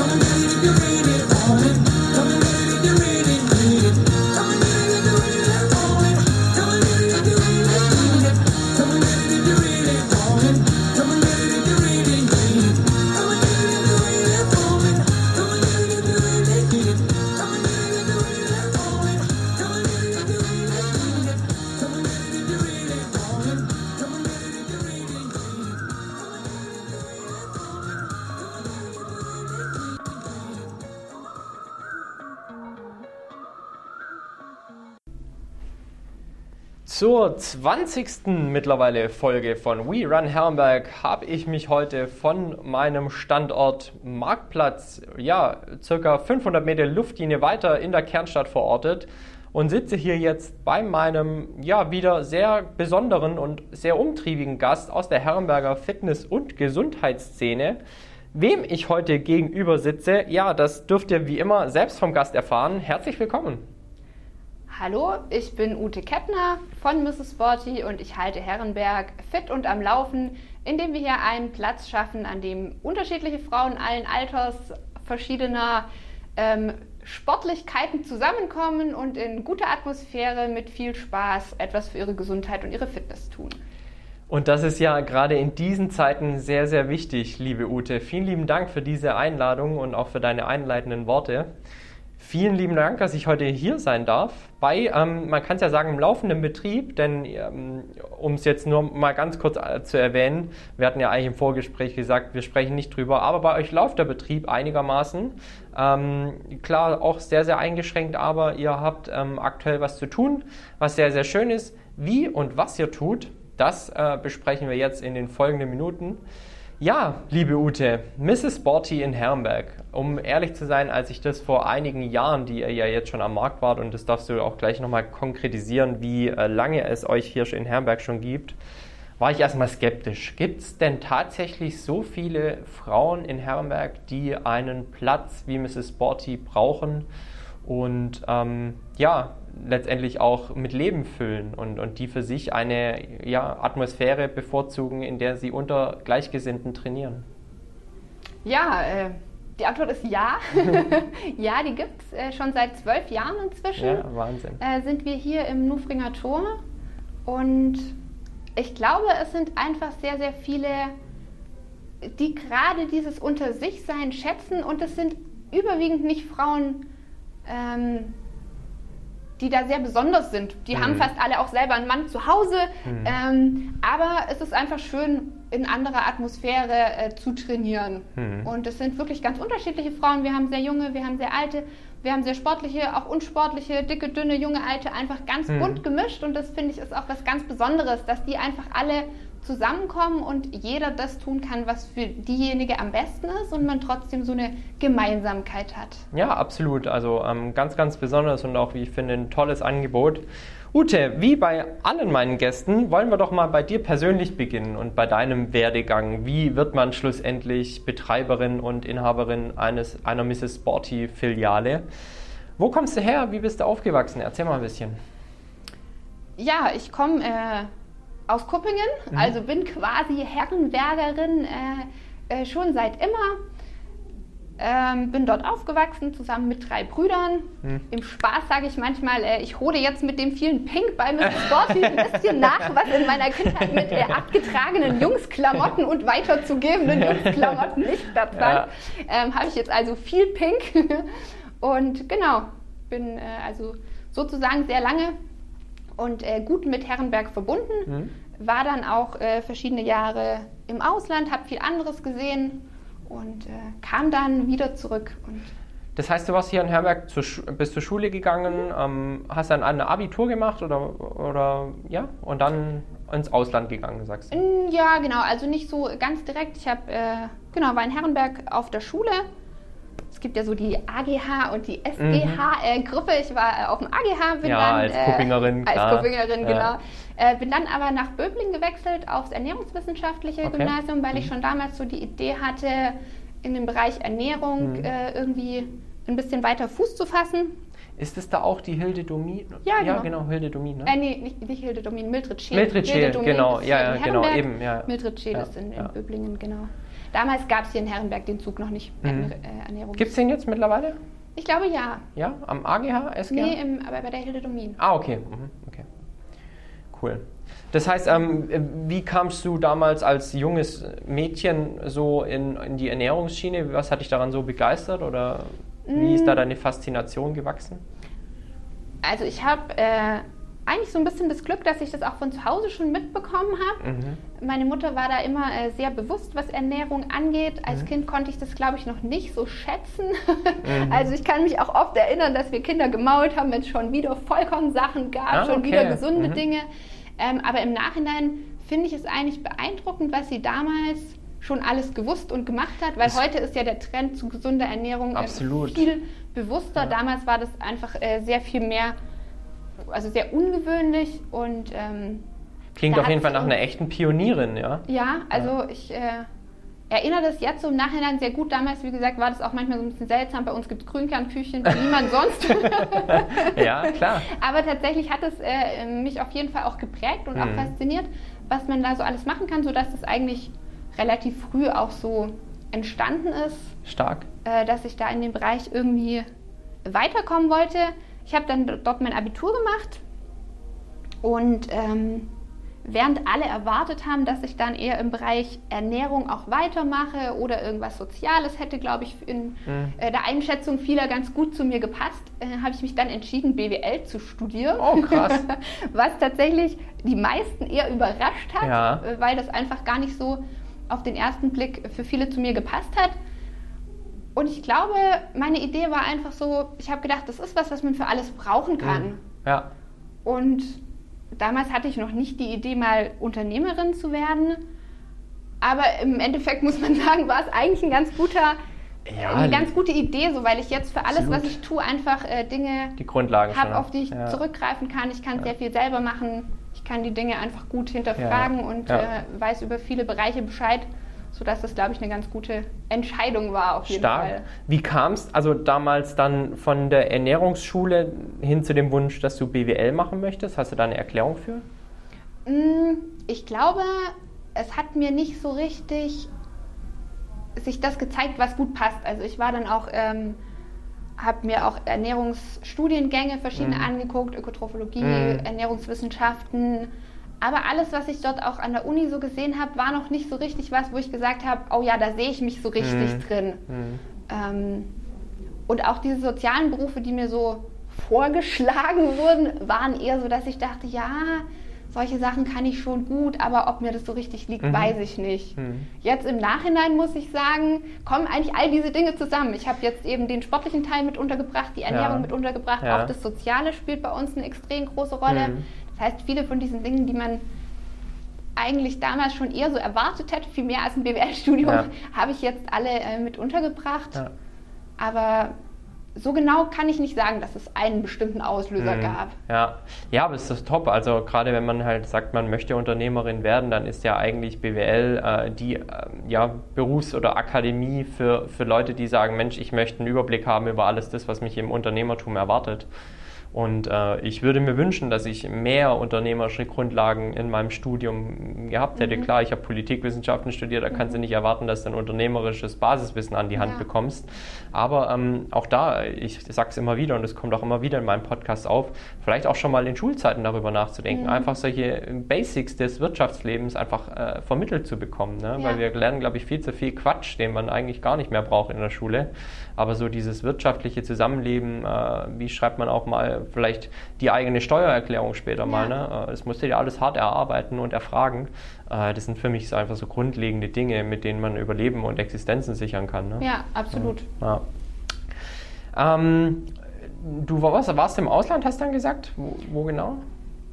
Come and get it if you really want it. Come and get it. Zur 20. mittlerweile Folge von We Run Herrenberg habe ich mich heute von meinem Standort Marktplatz, ja, circa 500 Meter Luftlinie weiter in der Kernstadt verortet und sitze hier jetzt bei meinem, ja, wieder sehr besonderen und sehr umtriebigen Gast aus der Herrenberger Fitness- und Gesundheitsszene. Wem ich heute gegenüber sitze, ja, das dürft ihr wie immer selbst vom Gast erfahren. Herzlich willkommen. Hallo, ich bin Ute Kettner von Mrs. Sporty und ich halte Herrenberg fit und am Laufen, indem wir hier einen Platz schaffen, an dem unterschiedliche Frauen allen Alters, verschiedener ähm, Sportlichkeiten zusammenkommen und in guter Atmosphäre mit viel Spaß etwas für ihre Gesundheit und ihre Fitness tun. Und das ist ja gerade in diesen Zeiten sehr, sehr wichtig, liebe Ute. Vielen lieben Dank für diese Einladung und auch für deine einleitenden Worte. Vielen lieben Dank, dass ich heute hier sein darf. Bei, ähm, man kann es ja sagen, im laufenden Betrieb, denn ähm, um es jetzt nur mal ganz kurz äh, zu erwähnen, wir hatten ja eigentlich im Vorgespräch gesagt, wir sprechen nicht drüber, aber bei euch läuft der Betrieb einigermaßen. Ähm, klar, auch sehr, sehr eingeschränkt, aber ihr habt ähm, aktuell was zu tun, was sehr, sehr schön ist. Wie und was ihr tut, das äh, besprechen wir jetzt in den folgenden Minuten. Ja, liebe Ute, Mrs. Sporty in Herrenberg. Um ehrlich zu sein, als ich das vor einigen Jahren, die ihr ja jetzt schon am Markt wart, und das darfst du auch gleich nochmal konkretisieren, wie äh, lange es euch hier in Herrenberg schon gibt, war ich erstmal skeptisch. Gibt es denn tatsächlich so viele Frauen in Herrenberg, die einen Platz wie Mrs. Sporty brauchen? Und ähm, ja, letztendlich auch mit Leben füllen und, und die für sich eine ja, Atmosphäre bevorzugen, in der sie unter Gleichgesinnten trainieren? Ja, äh, die Antwort ist ja. ja, die gibt es äh, schon seit zwölf Jahren inzwischen. Ja, Wahnsinn. Äh, sind wir hier im Nufringer Tor und ich glaube, es sind einfach sehr, sehr viele, die gerade dieses Unter sich sein schätzen und es sind überwiegend nicht Frauen, ähm, die da sehr besonders sind. Die mhm. haben fast alle auch selber einen Mann zu Hause, mhm. ähm, aber es ist einfach schön, in anderer Atmosphäre äh, zu trainieren. Mhm. Und es sind wirklich ganz unterschiedliche Frauen. Wir haben sehr junge, wir haben sehr alte, wir haben sehr sportliche, auch unsportliche, dicke, dünne, junge, alte, einfach ganz mhm. bunt gemischt. Und das finde ich ist auch was ganz Besonderes, dass die einfach alle zusammenkommen und jeder das tun kann, was für diejenige am besten ist und man trotzdem so eine Gemeinsamkeit hat. Ja, absolut. Also ähm, ganz, ganz besonders und auch, wie ich finde, ein tolles Angebot. Ute, wie bei allen meinen Gästen, wollen wir doch mal bei dir persönlich beginnen und bei deinem Werdegang. Wie wird man schlussendlich Betreiberin und Inhaberin eines, einer Mrs. Sporty Filiale? Wo kommst du her? Wie bist du aufgewachsen? Erzähl mal ein bisschen. Ja, ich komme äh, aus Kuppingen, mhm. also bin quasi Herrenbergerin äh, äh, schon seit immer. Ähm, bin dort aufgewachsen, zusammen mit drei Brüdern. Hm. Im Spaß sage ich manchmal, äh, ich hole jetzt mit dem vielen Pink bei Mrs. Sporty ein bisschen nach, was in meiner Kindheit mit äh, abgetragenen Jungsklamotten und weiterzugebenden Jungsklamotten nicht stattfand. Ja. Ähm, Habe ich jetzt also viel Pink. und genau, bin äh, also sozusagen sehr lange und äh, gut mit Herrenberg verbunden. Mhm. War dann auch äh, verschiedene Jahre im Ausland, habe viel anderes gesehen und äh, kam dann wieder zurück. Das heißt, du warst hier in Herrenberg, zur bist zur Schule gegangen, mhm. ähm, hast dann ein Abitur gemacht oder, oder ja, und dann ins Ausland gegangen, sagst du? Ja, genau, also nicht so ganz direkt. Ich habe, äh, genau, war in Herrenberg auf der Schule es gibt ja so die AGH und die SGH-Gruppe. Mhm. ich war äh, auf dem AGH, bin ja, dann als Kuppingerin, äh, als Kuppingerin, genau. Äh, bin dann aber nach Böbling gewechselt aufs Ernährungswissenschaftliche okay. Gymnasium, weil mhm. ich schon damals so die Idee hatte, in dem Bereich Ernährung mhm. äh, irgendwie ein bisschen weiter Fuß zu fassen. Ist es da auch die Hilde Domin? Ja, genau. Ja, genau, Hilde Domin. Ne? Äh, nee, nicht, nicht Hilde Domin, Mildred Scheel. Mildred Scheel, genau, ja, ja genau, eben. Ja. Mildred Scheel ja, ist in, in Böblingen, genau. Damals gab es hier in Herrenberg den Zug noch nicht. Mhm. Äh, Ernährung. Gibt es den jetzt mittlerweile? Ich glaube ja. Ja, am AGH, SGH? Nee, im, aber bei der Hilde Domin. Ah, okay. Mhm. okay. Cool. Das heißt, ähm, wie kamst du damals als junges Mädchen so in, in die Ernährungsschiene? Was hat dich daran so begeistert oder wie ist da deine Faszination gewachsen? Also ich habe äh, eigentlich so ein bisschen das Glück, dass ich das auch von zu Hause schon mitbekommen habe. Mhm. Meine Mutter war da immer äh, sehr bewusst, was Ernährung angeht. Als Mhm. Kind konnte ich das, glaube ich, noch nicht so schätzen. Mhm. Also ich kann mich auch oft erinnern, dass wir Kinder gemault haben, wenn es schon wieder Vollkornsachen gab, Ah, schon okay. wieder gesunde Mhm. Dinge. Ähm, aber im Nachhinein finde ich es eigentlich beeindruckend, was sie damals schon alles gewusst und gemacht hat, weil Das- heute ist ja der Trend zu gesunder Ernährung äh, Absolut. viel bewusster. Ja. Damals war das einfach äh, sehr viel mehr, also sehr ungewöhnlich und ähm, Klingt auf jeden Fall nach einer echten Pionierin, ja? ja, also ich äh, erinnere das jetzt so im Nachhinein sehr gut. Damals, wie gesagt, war das auch manchmal so ein bisschen seltsam. Bei uns gibt es Grünkernküchen, wie niemand sonst. Ja, klar. Aber tatsächlich hat es äh, mich auf jeden Fall auch geprägt und auch Mhm. fasziniert, was man da so alles machen kann, sodass das eigentlich relativ früh auch so entstanden ist, Stark. äh, dass ich da in dem Bereich irgendwie weiterkommen wollte. Ich habe dann dort mein Abitur gemacht und ähm, während alle erwartet haben, dass ich dann eher im Bereich Ernährung auch weitermache oder irgendwas Soziales hätte, glaube ich, in Mhm. äh, der Einschätzung vieler ganz gut zu mir gepasst, äh, habe ich mich dann entschieden, BWL zu studieren. Oh, krass. Was tatsächlich die meisten eher überrascht hat, Ja. äh, weil das einfach gar nicht so auf den ersten Blick für viele zu mir gepasst hat. Und ich glaube, meine Idee war einfach so, ich habe gedacht, das ist was, was man für alles brauchen kann. Mhm. Ja. Und damals hatte ich noch nicht die Idee, mal Unternehmerin zu werden. Aber im Endeffekt muss man sagen, war es eigentlich ein ganz guter, Ja, eine ganz gute Idee, so weil ich jetzt für alles, was ich tue, einfach äh, Dinge habe, auf die ich ja. zurückgreifen kann. Ich kann sehr viel selber machen. Ich kann die Dinge einfach gut hinterfragen Ja. und Ja. Äh, weiß über viele Bereiche Bescheid, sodass das, glaube ich, eine ganz gute Entscheidung war auf jeden Stark. Fall. Wie kam es also damals dann von der Ernährungsschule hin zu dem Wunsch, dass du BWL machen möchtest? Hast du da eine Erklärung für? Mm, Ich glaube, es hat mir nicht so richtig sich das gezeigt, was gut passt. Also ich war dann auch, ähm, habe mir auch Ernährungsstudiengänge verschiedene Mhm. angeguckt, Ökotrophologie, Mhm. Ernährungswissenschaften. Aber alles, was ich dort auch an der Uni so gesehen habe, war noch nicht so richtig was, wo ich gesagt habe, oh ja, da sehe ich mich so richtig Mhm. drin. Mhm. Ähm, und auch diese sozialen Berufe, die mir so vorgeschlagen wurden, waren eher so, dass ich dachte, ja, solche Sachen kann ich schon gut, aber ob mir das so richtig liegt, Mhm. weiß ich nicht. Mhm. Jetzt im Nachhinein muss ich sagen, kommen eigentlich all diese Dinge zusammen. Ich habe jetzt eben den sportlichen Teil mit untergebracht, die Ernährung Ja. mit untergebracht, Ja. auch das Soziale spielt bei uns eine extrem große Rolle. Mhm. Das heißt, viele von diesen Dingen, die man eigentlich damals schon eher so erwartet hätte, viel mehr als ein BWL-Studium, Ja. habe ich jetzt alle äh, mit untergebracht. Ja. Aber so genau kann ich nicht sagen, dass es einen bestimmten Auslöser Mhm. gab. Ja. ja, aber es ist top. Also gerade wenn man halt sagt, man möchte Unternehmerin werden, dann ist ja eigentlich BWL äh, die äh, ja, Berufs- oder Akademie für, für Leute, die sagen, Mensch, ich möchte einen Überblick haben über alles das, was mich im Unternehmertum erwartet. Und äh, ich würde mir wünschen, dass ich mehr unternehmerische Grundlagen in meinem Studium gehabt hätte. Mhm. Klar, ich habe Politikwissenschaften studiert, da kannst du nicht erwarten, dass du ein unternehmerisches Basiswissen an die Hand Ja. bekommst. Aber ähm, auch da, ich sage es immer wieder und es kommt auch immer wieder in meinem Podcast auf, vielleicht auch schon mal in Schulzeiten darüber nachzudenken, Mhm. einfach solche Basics des Wirtschaftslebens einfach äh, vermittelt zu bekommen. Ne? Ja. Weil wir lernen, glaube ich, viel zu viel Quatsch, den man eigentlich gar nicht mehr braucht in der Schule. Aber so dieses wirtschaftliche Zusammenleben, äh, wie schreibt man auch mal vielleicht die eigene Steuererklärung später mal. Ja. Ne? Äh, Das musst du dir alles hart erarbeiten und erfragen. Äh, Das sind für mich so einfach so grundlegende Dinge, mit denen man Überleben und Existenzen sichern kann. Ne? Ja, absolut. Ja. Ähm, du warst, warst im Ausland, hast du dann gesagt? Wo, wo genau?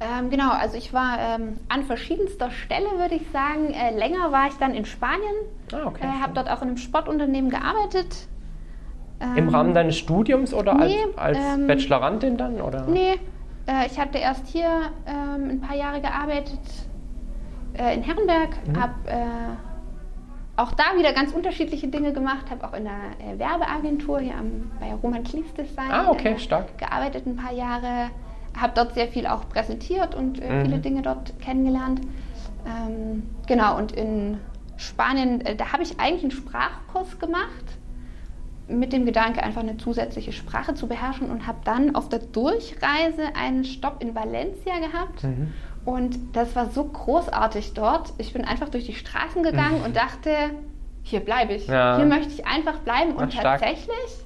Ähm, genau, also ich war ähm, an verschiedenster Stelle, würde ich sagen. Äh, länger war ich dann in Spanien, Ah, okay. äh, habe dort auch in einem Sportunternehmen gearbeitet. Im Ähm, Rahmen deines Studiums oder nee, als, als ähm, Bachelorantin dann? Oder? Nee, äh, ich hatte erst hier ähm, ein paar Jahre gearbeitet äh, in Herrenberg, Mhm. habe äh, auch da wieder ganz unterschiedliche Dinge gemacht, habe auch in der äh, Werbeagentur hier am, bei Roman Klies Design Ah, okay, äh, stark. gearbeitet ein paar Jahre, habe dort sehr viel auch präsentiert und äh, Mhm. viele Dinge dort kennengelernt. Ähm, genau, und in Spanien, da habe ich eigentlich einen Sprachkurs gemacht mit dem Gedanke, einfach eine zusätzliche Sprache zu beherrschen und habe dann auf der Durchreise einen Stopp in Valencia gehabt. Mhm. Und das war so großartig dort. Ich bin einfach durch die Straßen gegangen mhm. und dachte, hier bleibe ich. Ja. Hier möchte ich einfach bleiben. Und stark. tatsächlich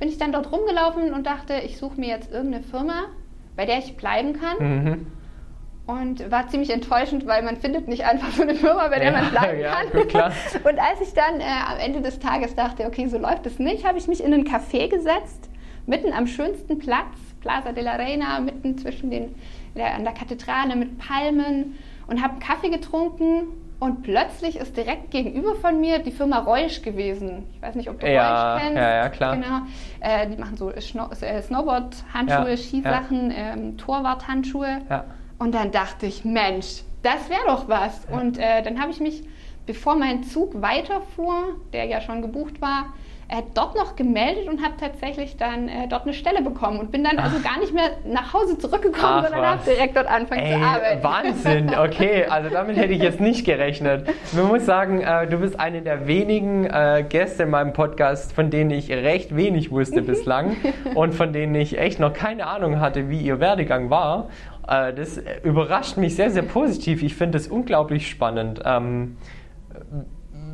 bin ich dann dort rumgelaufen und dachte, ich suche mir jetzt irgendeine Firma, bei der ich bleiben kann. Mhm. Und war ziemlich enttäuschend, weil man findet nicht einfach so eine Firma, bei der ja, man bleiben ja, kann. Gut, und als ich dann äh, am Ende des Tages dachte, okay, so läuft es nicht, habe ich mich in ein Café gesetzt, mitten am schönsten Platz, Plaza de la Reina, mitten zwischen den, der, an der Kathedrale mit Palmen und habe einen Kaffee getrunken und plötzlich ist direkt gegenüber von mir die Firma Reusch gewesen. Ich weiß nicht, ob du ja, Reusch kennst. Ja, ja, klar. Genau. Äh, die machen so Schno äh, Snowboard-Handschuhe, ja, Skisachen, ja. ähm, Torwart-Handschuhe. Ja. Und dann dachte ich, Mensch, das wäre doch was. Ja. Und äh, dann habe ich mich, bevor mein Zug weiterfuhr, der ja schon gebucht war, äh, dort noch gemeldet und habe tatsächlich dann äh, dort eine Stelle bekommen und bin dann also gar nicht mehr nach Hause zurückgekommen, Ach, sondern habe direkt dort angefangen Ey, zu arbeiten. Wahnsinn, okay, also damit hätte ich jetzt nicht gerechnet. Man muss sagen, äh, du bist eine der wenigen äh, Gäste in meinem Podcast, von denen ich recht wenig wusste bislang und von denen ich echt noch keine Ahnung hatte, wie ihr Werdegang war. Äh, das überrascht mich sehr, sehr positiv. Ich finde es unglaublich spannend. Ähm,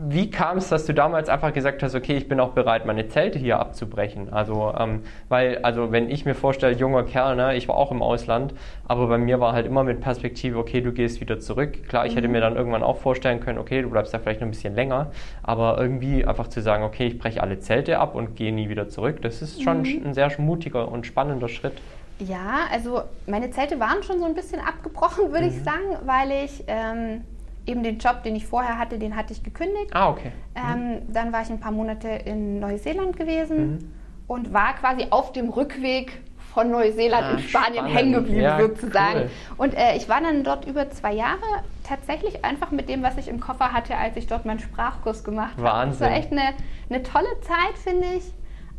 wie kam es, dass du damals einfach gesagt hast, okay, ich bin auch bereit, meine Zelte hier abzubrechen? Also, ähm, weil, also wenn ich mir vorstelle, junger Kerl, ne, ich war auch im Ausland, aber bei mir war halt immer mit Perspektive, okay, du gehst wieder zurück. Klar, ich mhm. hätte mir dann irgendwann auch vorstellen können, okay, du bleibst da vielleicht noch ein bisschen länger, aber irgendwie einfach zu sagen, okay, ich breche alle Zelte ab und gehe nie wieder zurück, das ist schon mhm. ein sehr mutiger und spannender Schritt. Ja, also meine Zelte waren schon so ein bisschen abgebrochen, würde mhm. ich sagen, weil ich ähm, eben den Job, den ich vorher hatte, den hatte ich gekündigt. Ah, okay. Ähm, mhm. dann war ich ein paar Monate in Neuseeland gewesen mhm. und war quasi auf dem Rückweg von Neuseeland ah, in Spanien hängen geblieben ja, sozusagen. Cool. Und äh, ich war dann dort über zwei Jahre tatsächlich einfach mit dem, was ich im Koffer hatte, als ich dort meinen Sprachkurs gemacht habe. Wahnsinn. Das war echt eine, eine tolle Zeit, finde ich.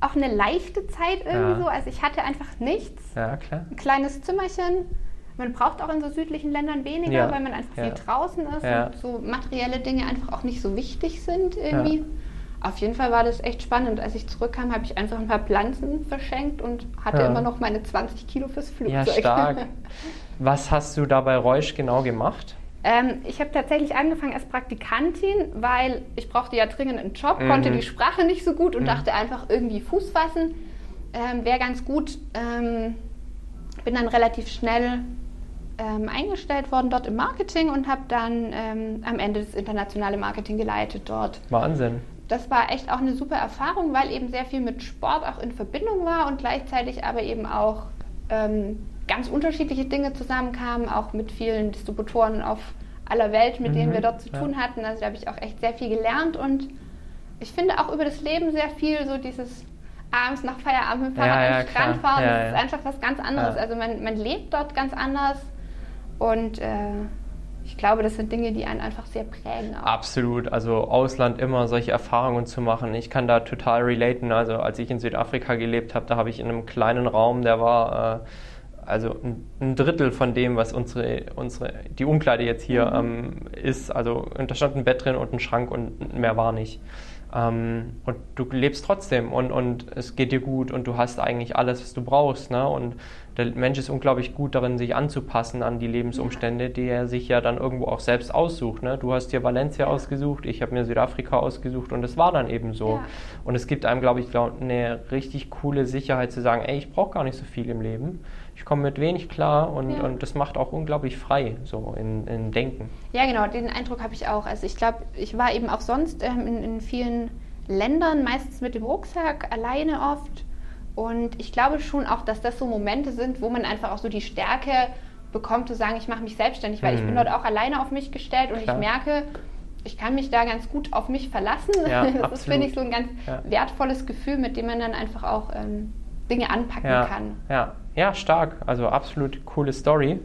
Auch eine leichte Zeit irgendwie ja. so. Also ich hatte einfach nichts. Ja, klar. Ein kleines Zimmerchen man braucht auch in so südlichen Ländern weniger, ja. weil man einfach viel draußen ist und so materielle Dinge einfach auch nicht so wichtig sind irgendwie. Auf jeden Fall war das echt spannend. Als ich zurückkam, habe ich einfach ein paar Pflanzen verschenkt und hatte immer noch meine 20 Kilo fürs Flugzeug. Ja, stark. Was hast du da bei Reusch genau gemacht? Ähm, ich habe tatsächlich angefangen als Praktikantin, weil ich brauchte ja dringend einen Job, mhm. konnte die Sprache nicht so gut und mhm. dachte einfach irgendwie Fuß fassen. Ähm, Wäre ganz gut. Ähm, bin dann relativ schnell ähm, eingestellt worden dort im Marketing und habe dann ähm, am Ende das internationale Marketing geleitet dort. Wahnsinn. Das war echt auch eine super Erfahrung, weil eben sehr viel mit Sport auch in Verbindung war und gleichzeitig aber eben auch ähm, ganz unterschiedliche Dinge zusammenkamen, auch mit vielen Distributoren auf aller Welt, mit mhm, denen wir dort zu ja. tun hatten. Also da habe ich auch echt sehr viel gelernt und ich finde auch über das Leben sehr viel so dieses abends nach Feierabend mit Fahrrad ja, ja, Strand fahren, ja, das ist einfach was ganz anderes. Also man, man lebt dort ganz anders und äh, ich glaube, das sind Dinge, die einen einfach sehr prägen. Auch. Absolut. Also Ausland immer solche Erfahrungen zu machen. Ich kann da total relaten. Also als ich in Südafrika gelebt habe, da habe ich in einem kleinen Raum, der war äh, also ein, Drittel von dem, was unsere, unsere die Umkleide jetzt hier mhm. ähm, ist. Also da stand ein Bett drin und ein Schrank und mehr war nicht. Ähm, und du lebst trotzdem und, und es geht dir gut und du hast eigentlich alles, was du brauchst. Ne? Und der Mensch ist unglaublich gut darin, sich anzupassen an die Lebensumstände, die er sich ja dann irgendwo auch selbst aussucht. Ne? Du hast dir Valencia ausgesucht, ich habe mir Südafrika ausgesucht und es war dann eben so. Ja. Und es gibt einem, glaube ich, glaub, eine richtig coole Sicherheit zu sagen, ey, ich brauche gar nicht so viel im Leben. Ich komme mit wenig klar und, ja. und das macht auch unglaublich frei, so in, in Denken. Ja, genau, den Eindruck habe ich auch. Also ich glaube, ich war eben auch sonst ähm, in, in vielen Ländern, meistens mit dem Rucksack, alleine oft und ich glaube schon auch, dass das so Momente sind, wo man einfach auch so die Stärke bekommt, zu sagen, ich mache mich selbstständig, weil mhm. ich bin mhm. dort auch alleine auf mich gestellt und Klar. ich merke, ich kann mich da ganz gut auf mich verlassen. Ja, das absolut. ist, finde ich, so ein ganz ja. wertvolles Gefühl, mit dem man dann einfach auch ähm, Dinge anpacken ja, kann. Ja. Ja, stark. Also absolut coole Story.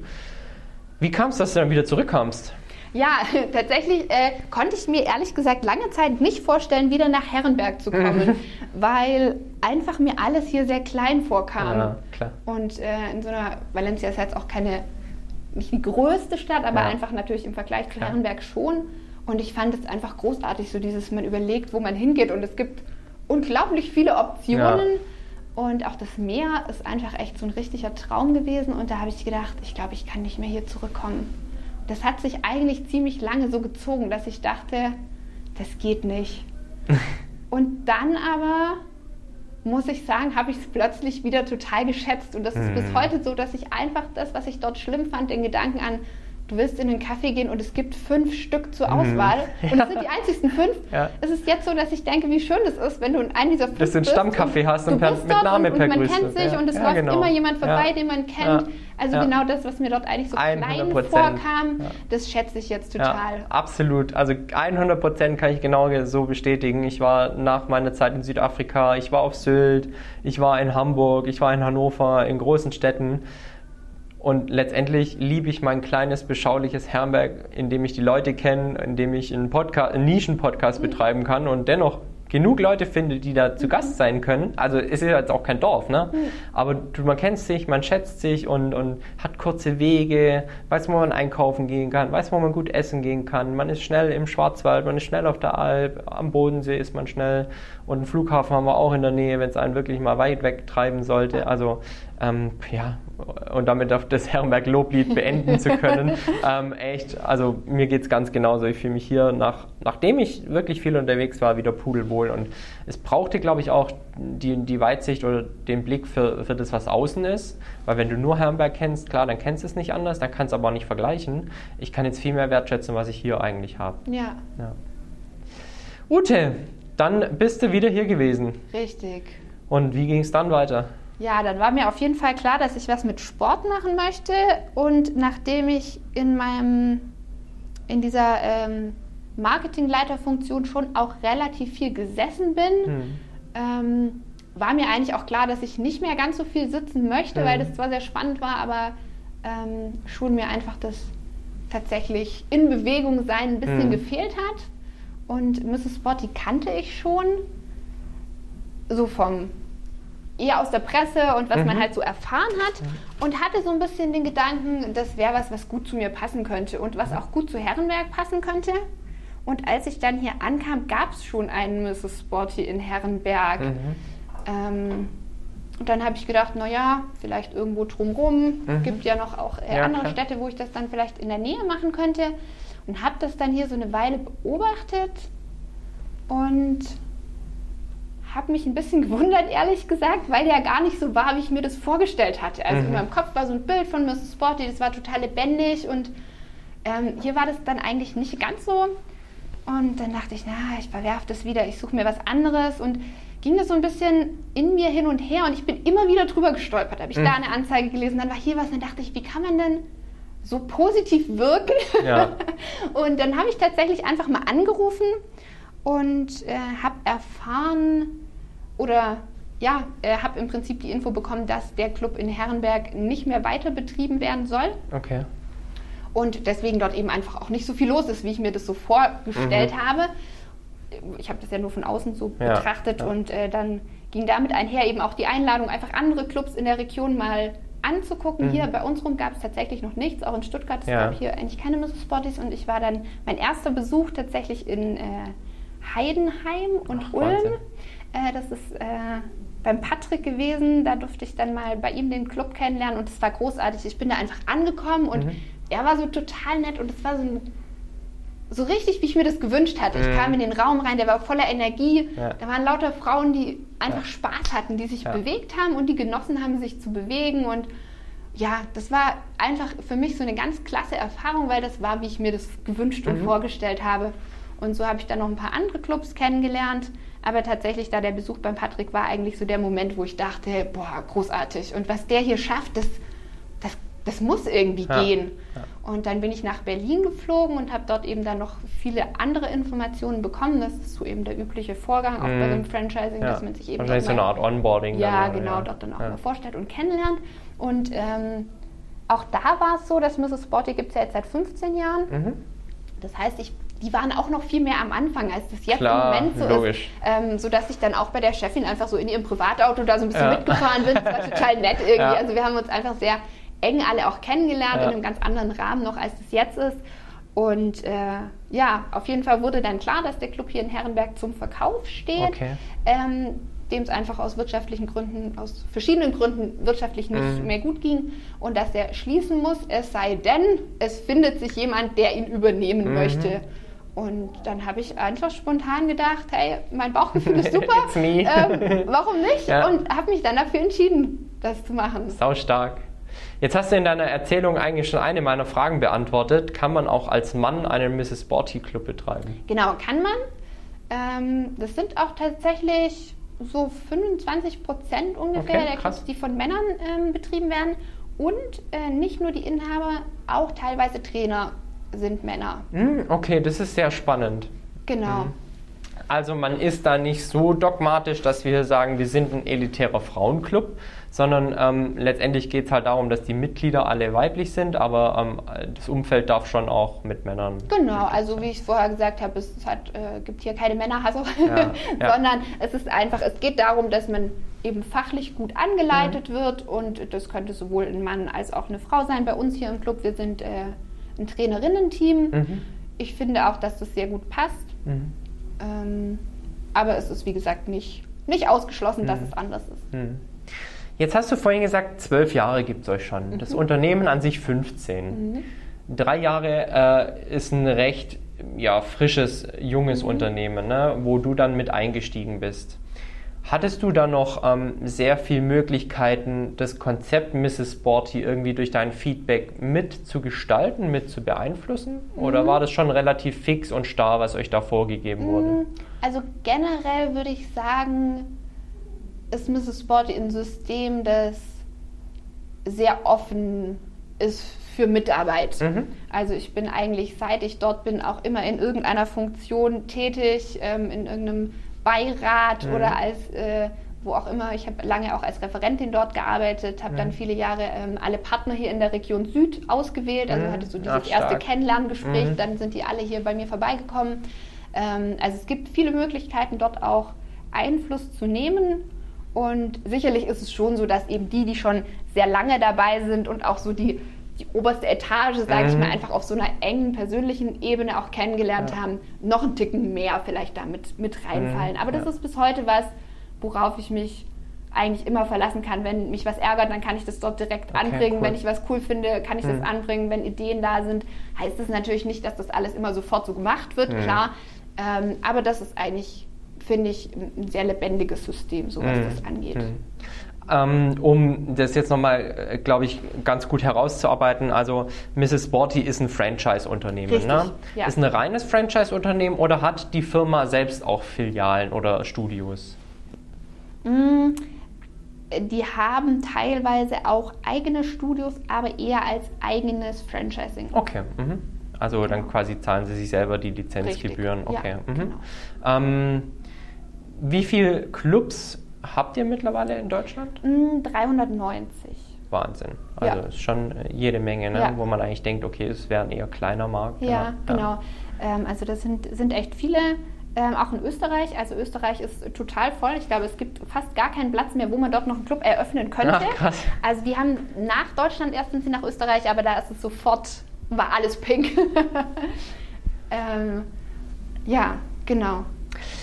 Wie kam es, dass du dann wieder zurückkamst? Ja, tatsächlich äh, konnte ich mir ehrlich gesagt lange Zeit nicht vorstellen, wieder nach Herrenberg zu kommen, weil einfach mir alles hier sehr klein vorkam. Ja, klar. Und äh, in so einer, Valencia ist jetzt auch keine, nicht die größte Stadt, aber ja. einfach natürlich im Vergleich zu Herrenberg schon. Und ich fand es einfach großartig, so dieses, man überlegt, wo man hingeht und es gibt unglaublich viele Optionen. Ja. Und auch das Meer ist einfach echt so ein richtiger Traum gewesen. Und da habe ich gedacht, ich glaube, ich kann nicht mehr hier zurückkommen. Das hat sich eigentlich ziemlich lange so gezogen, dass ich dachte, das geht nicht. und dann aber, muss ich sagen, habe ich es plötzlich wieder total geschätzt. Und das ist bis mhm. heute so, dass ich einfach das, was ich dort schlimm fand, den Gedanken an, du willst in einen Kaffee gehen und es gibt fünf Stück zur mhm. Auswahl mhm. und es sind die einzigsten fünf. Ja. Es ist jetzt so, dass ich denke, wie schön es ist, wenn du in einem dieser fünf Dass du einen Stammkaffee hast und per, mit Name und, und man kennt sich ja. und es ja, läuft genau. immer jemand vorbei, den man kennt. Also genau das, was mir dort eigentlich so 100%. klein vorkam, das schätze ich jetzt total. absolut. Also 100 Prozent kann ich genau so bestätigen. Ich war nach meiner Zeit in Südafrika, ich war auf Sylt, ich war in Hamburg, ich war in Hannover, in großen Städten. Und letztendlich liebe ich mein kleines, beschauliches Herrenberg, in dem ich die Leute kenne, in dem ich einen, Podcast, einen Nischen-Podcast betreiben kann und dennoch genug Leute finde, die da zu. Gast sein können. Also es ist jetzt auch kein Dorf, ne? Mhm. Aber man kennt sich, man schätzt sich und, und hat kurze Wege, weiß, wo man einkaufen gehen kann, weiß, wo man gut essen gehen kann. Man ist schnell im Schwarzwald, man ist schnell auf der Alp, am Bodensee ist man schnell und einen Flughafen haben wir auch in der Nähe, wenn es einen wirklich mal weit weg treiben sollte. Also ähm, ja, und damit auf das Herrenberg-Loblied beenden zu können. ähm, echt, also mir geht es ganz genauso. Ich fühle mich hier, nach, nachdem ich wirklich viel unterwegs war, wieder pudelwohl. Und es brauchte, glaube ich, auch die, die Weitsicht oder den Blick für, für das, was außen ist. Weil wenn du nur Herrenberg kennst, klar, dann kennst du es nicht anders, dann kannst du aber auch nicht vergleichen. Ich kann jetzt viel mehr wertschätzen, was ich hier eigentlich habe. Ja. ja. Ute, dann bist du wieder hier gewesen. Richtig. Und wie ging es dann weiter? Ja, dann war mir auf jeden Fall klar, dass ich was mit Sport machen möchte. Und nachdem ich in meinem, in dieser ähm, Marketingleiterfunktion schon auch relativ viel gesessen bin, hm. ähm, war mir eigentlich auch klar, dass ich nicht mehr ganz so viel sitzen möchte, hm. weil das zwar sehr spannend war, aber ähm, schon mir einfach das tatsächlich in Bewegung sein ein bisschen hm. gefehlt hat. Und Mrs. Spotty kannte ich schon, so vom eher aus der Presse und was mhm. man halt so erfahren hat und hatte so ein bisschen den Gedanken, das wäre was, was gut zu mir passen könnte und was auch gut zu Herrenberg passen könnte. Und als ich dann hier ankam, gab es schon einen Mrs. Sporty in Herrenberg. Mhm. Ähm, und dann habe ich gedacht, naja, vielleicht irgendwo drumrum. Mhm. Gibt ja noch auch äh, ja, andere klar. Städte, wo ich das dann vielleicht in der Nähe machen könnte. Und habe das dann hier so eine Weile beobachtet und habe mich ein bisschen gewundert, ehrlich gesagt, weil der gar nicht so war, wie ich mir das vorgestellt hatte. Also mhm. in meinem Kopf war so ein Bild von Mrs. Sporty, das war total lebendig und ähm, hier war das dann eigentlich nicht ganz so. Und dann dachte ich, na, ich verwerfe das wieder, ich suche mir was anderes und ging das so ein bisschen in mir hin und her und ich bin immer wieder drüber gestolpert. Habe ich mhm. da eine Anzeige gelesen, dann war hier was und dann dachte ich, wie kann man denn so positiv wirken? Ja. und dann habe ich tatsächlich einfach mal angerufen und äh, habe erfahren oder ja, äh, habe im Prinzip die Info bekommen, dass der Club in Herrenberg nicht mehr weiter betrieben werden soll. Okay. Und deswegen dort eben einfach auch nicht so viel los ist, wie ich mir das so vorgestellt mhm. habe. Ich habe das ja nur von außen so ja, betrachtet ja. und äh, dann ging damit einher eben auch die Einladung, einfach andere Clubs in der Region mal anzugucken. Mhm. Hier bei uns rum gab es tatsächlich noch nichts, auch in Stuttgart. Es ja. gab hier eigentlich keine Mrs. Spotties und ich war dann mein erster Besuch tatsächlich in äh, Heidenheim und Ach, Ulm. Äh, das ist äh, beim Patrick gewesen. Da durfte ich dann mal bei ihm den Club kennenlernen und es war großartig. Ich bin da einfach angekommen und mhm. er war so total nett und es war so ein so richtig, wie ich mir das gewünscht hatte. Ich mhm. kam in den Raum rein, der war voller Energie. Ja. Da waren lauter Frauen, die einfach ja. Spaß hatten, die sich ja. bewegt haben und die genossen haben, sich zu bewegen. Und ja, das war einfach für mich so eine ganz klasse Erfahrung, weil das war, wie ich mir das gewünscht und mhm. vorgestellt habe. Und so habe ich dann noch ein paar andere Clubs kennengelernt. Aber tatsächlich, da der Besuch beim Patrick war eigentlich so der Moment, wo ich dachte, boah, großartig. Und was der hier schafft, das, das, das muss irgendwie ja. gehen. Ja. Und dann bin ich nach Berlin geflogen und habe dort eben dann noch viele andere Informationen bekommen. Das ist so eben der übliche Vorgang, auch mhm. bei so einem Franchising, ja. dass man sich eben. Wahrscheinlich so eine Art Onboarding. Ja, dann, genau, dort dann auch mal vorstellt und kennenlernt. Und ähm, auch da war es so, dass Mrs. Sporty gibt es ja jetzt seit 15 Jahren. Mhm. Das heißt, ich die waren auch noch viel mehr am Anfang, als das jetzt Klar, im Moment so logisch. ist. Ähm, sodass ich dann auch bei der Chefin einfach so in ihrem Privatauto da so ein bisschen ja. mitgefahren bin. Das war total nett irgendwie. Ja. Also wir haben uns einfach sehr eng alle auch kennengelernt ja. in einem ganz anderen Rahmen noch, als das jetzt ist. Und äh, ja, auf jeden Fall wurde dann klar, dass der Club hier in Herrenberg zum Verkauf steht. Okay. Ähm, dem es einfach aus wirtschaftlichen Gründen, aus verschiedenen Gründen wirtschaftlich nicht Mhm. mehr gut ging und dass er schließen muss, es sei denn, es findet sich jemand, der ihn übernehmen Mhm. möchte. Und dann habe ich einfach spontan gedacht, hey, mein Bauchgefühl ist super, ähm, warum nicht? Ja. Und habe mich dann dafür entschieden, das zu machen. Sau stark. Jetzt hast du in deiner Erzählung eigentlich schon eine meiner Fragen beantwortet. Kann man auch als Mann einen Mrs. Sporty Club betreiben? Genau, kann man. Ähm, das sind auch tatsächlich so 25 Prozent ungefähr Okay, der. Clubs, die von Männern ähm, betrieben werden. Und äh, nicht nur die Inhaber, auch teilweise Trainer sind Männer. Hm, okay, das ist sehr spannend. Genau. Also man ist da nicht so dogmatisch, dass wir sagen, wir sind ein elitärer Frauenclub, sondern ähm, letztendlich geht es halt darum, dass die Mitglieder alle weiblich sind, aber ähm, das Umfeld darf schon auch mit Männern. Genau, also wie ich es vorher gesagt habe, es hat, äh, gibt hier keine Männerhasse, Ja, ja. sondern es ist einfach, es geht darum, dass man eben fachlich gut Mhm. angeleitet wird und das könnte sowohl ein Mann als auch eine Frau sein. Bei uns hier im Club, wir sind äh, ein Trainerinnen-Team. Mhm. Ich finde auch, dass das sehr gut passt. Mhm. Ähm, aber es ist, wie gesagt, nicht, nicht ausgeschlossen, dass es anders ist. Mhm. Jetzt hast du vorhin gesagt, zwölf Jahre gibt es euch schon. Das Unternehmen an sich 15. Drei Jahre äh, ist ein recht ja, frisches, junges Unternehmen, ne, wo du dann mit eingestiegen bist. Hattest du da noch ähm, sehr viele Möglichkeiten, das Konzept Mrs. Sporty irgendwie durch dein Feedback mit zu gestalten, mit zu beeinflussen? Oder war das schon relativ fix und starr, was euch da vorgegeben wurde? Also generell würde ich sagen, ist Mrs. Sporty ein System, das sehr offen ist für Mitarbeit. Mhm. Also ich bin eigentlich, seit ich dort bin, auch immer in irgendeiner Funktion tätig, ähm, in irgendeinem Beirat Mhm. oder als äh, wo auch immer. Ich habe lange auch als Referentin dort gearbeitet, habe Mhm. dann viele Jahre ähm, alle Partner hier in der Region Süd ausgewählt, also Mhm. hatte so Ach, dieses stark. erste Kennenlerngespräch, Mhm. dann sind die alle hier bei mir vorbeigekommen. Ähm, also es gibt viele Möglichkeiten, dort auch Einfluss zu nehmen. Und sicherlich ist es schon so, dass eben die, die schon sehr lange dabei sind und auch so die, die oberste Etage, sage ich Mhm. mal, einfach auf so einer engen persönlichen Ebene auch kennengelernt haben, noch einen Ticken mehr vielleicht damit mit reinfallen. Mhm. Aber das Ja. ist bis heute was, worauf ich mich eigentlich immer verlassen kann. Wenn mich was ärgert, dann kann ich das dort direkt Okay, anbringen. cool. Wenn ich was cool finde, kann ich Mhm. das anbringen. Wenn Ideen da sind, heißt das natürlich nicht, dass das alles immer sofort so gemacht wird, Mhm. klar. Ähm, aber das ist eigentlich, finde ich, ein sehr lebendiges System, so was Mhm. das angeht. Ähm, um das jetzt nochmal, glaube ich, ganz gut herauszuarbeiten, also Mrs. Sporty ist ein Franchise-Unternehmen. Ne? ja. Ist ein reines Franchise-Unternehmen oder hat die Firma selbst auch Filialen oder Studios? Mm, Die haben teilweise auch eigene Studios, aber eher als eigenes Franchising. Okay. Mhm. Also dann quasi zahlen sie sich selber die Lizenzgebühren. Richtig, Okay. ja, mhm. genau. ähm, wie viele Clubs habt ihr mittlerweile in Deutschland? Mm, 390. Wahnsinn. Also Ja. ist schon äh, jede Menge, ne? Ja. wo man eigentlich denkt, okay, es wäre ein eher kleiner Markt. Ja, genau. Ähm, also das sind, sind echt viele, ähm, auch in Österreich. Also Österreich ist total voll. Ich glaube, es gibt fast gar keinen Platz mehr, wo man dort noch einen Club eröffnen könnte. Ach, krass. Also die haben nach Deutschland erst sind sie nach Österreich, aber da ist es sofort, war alles pink. ähm, ja, genau.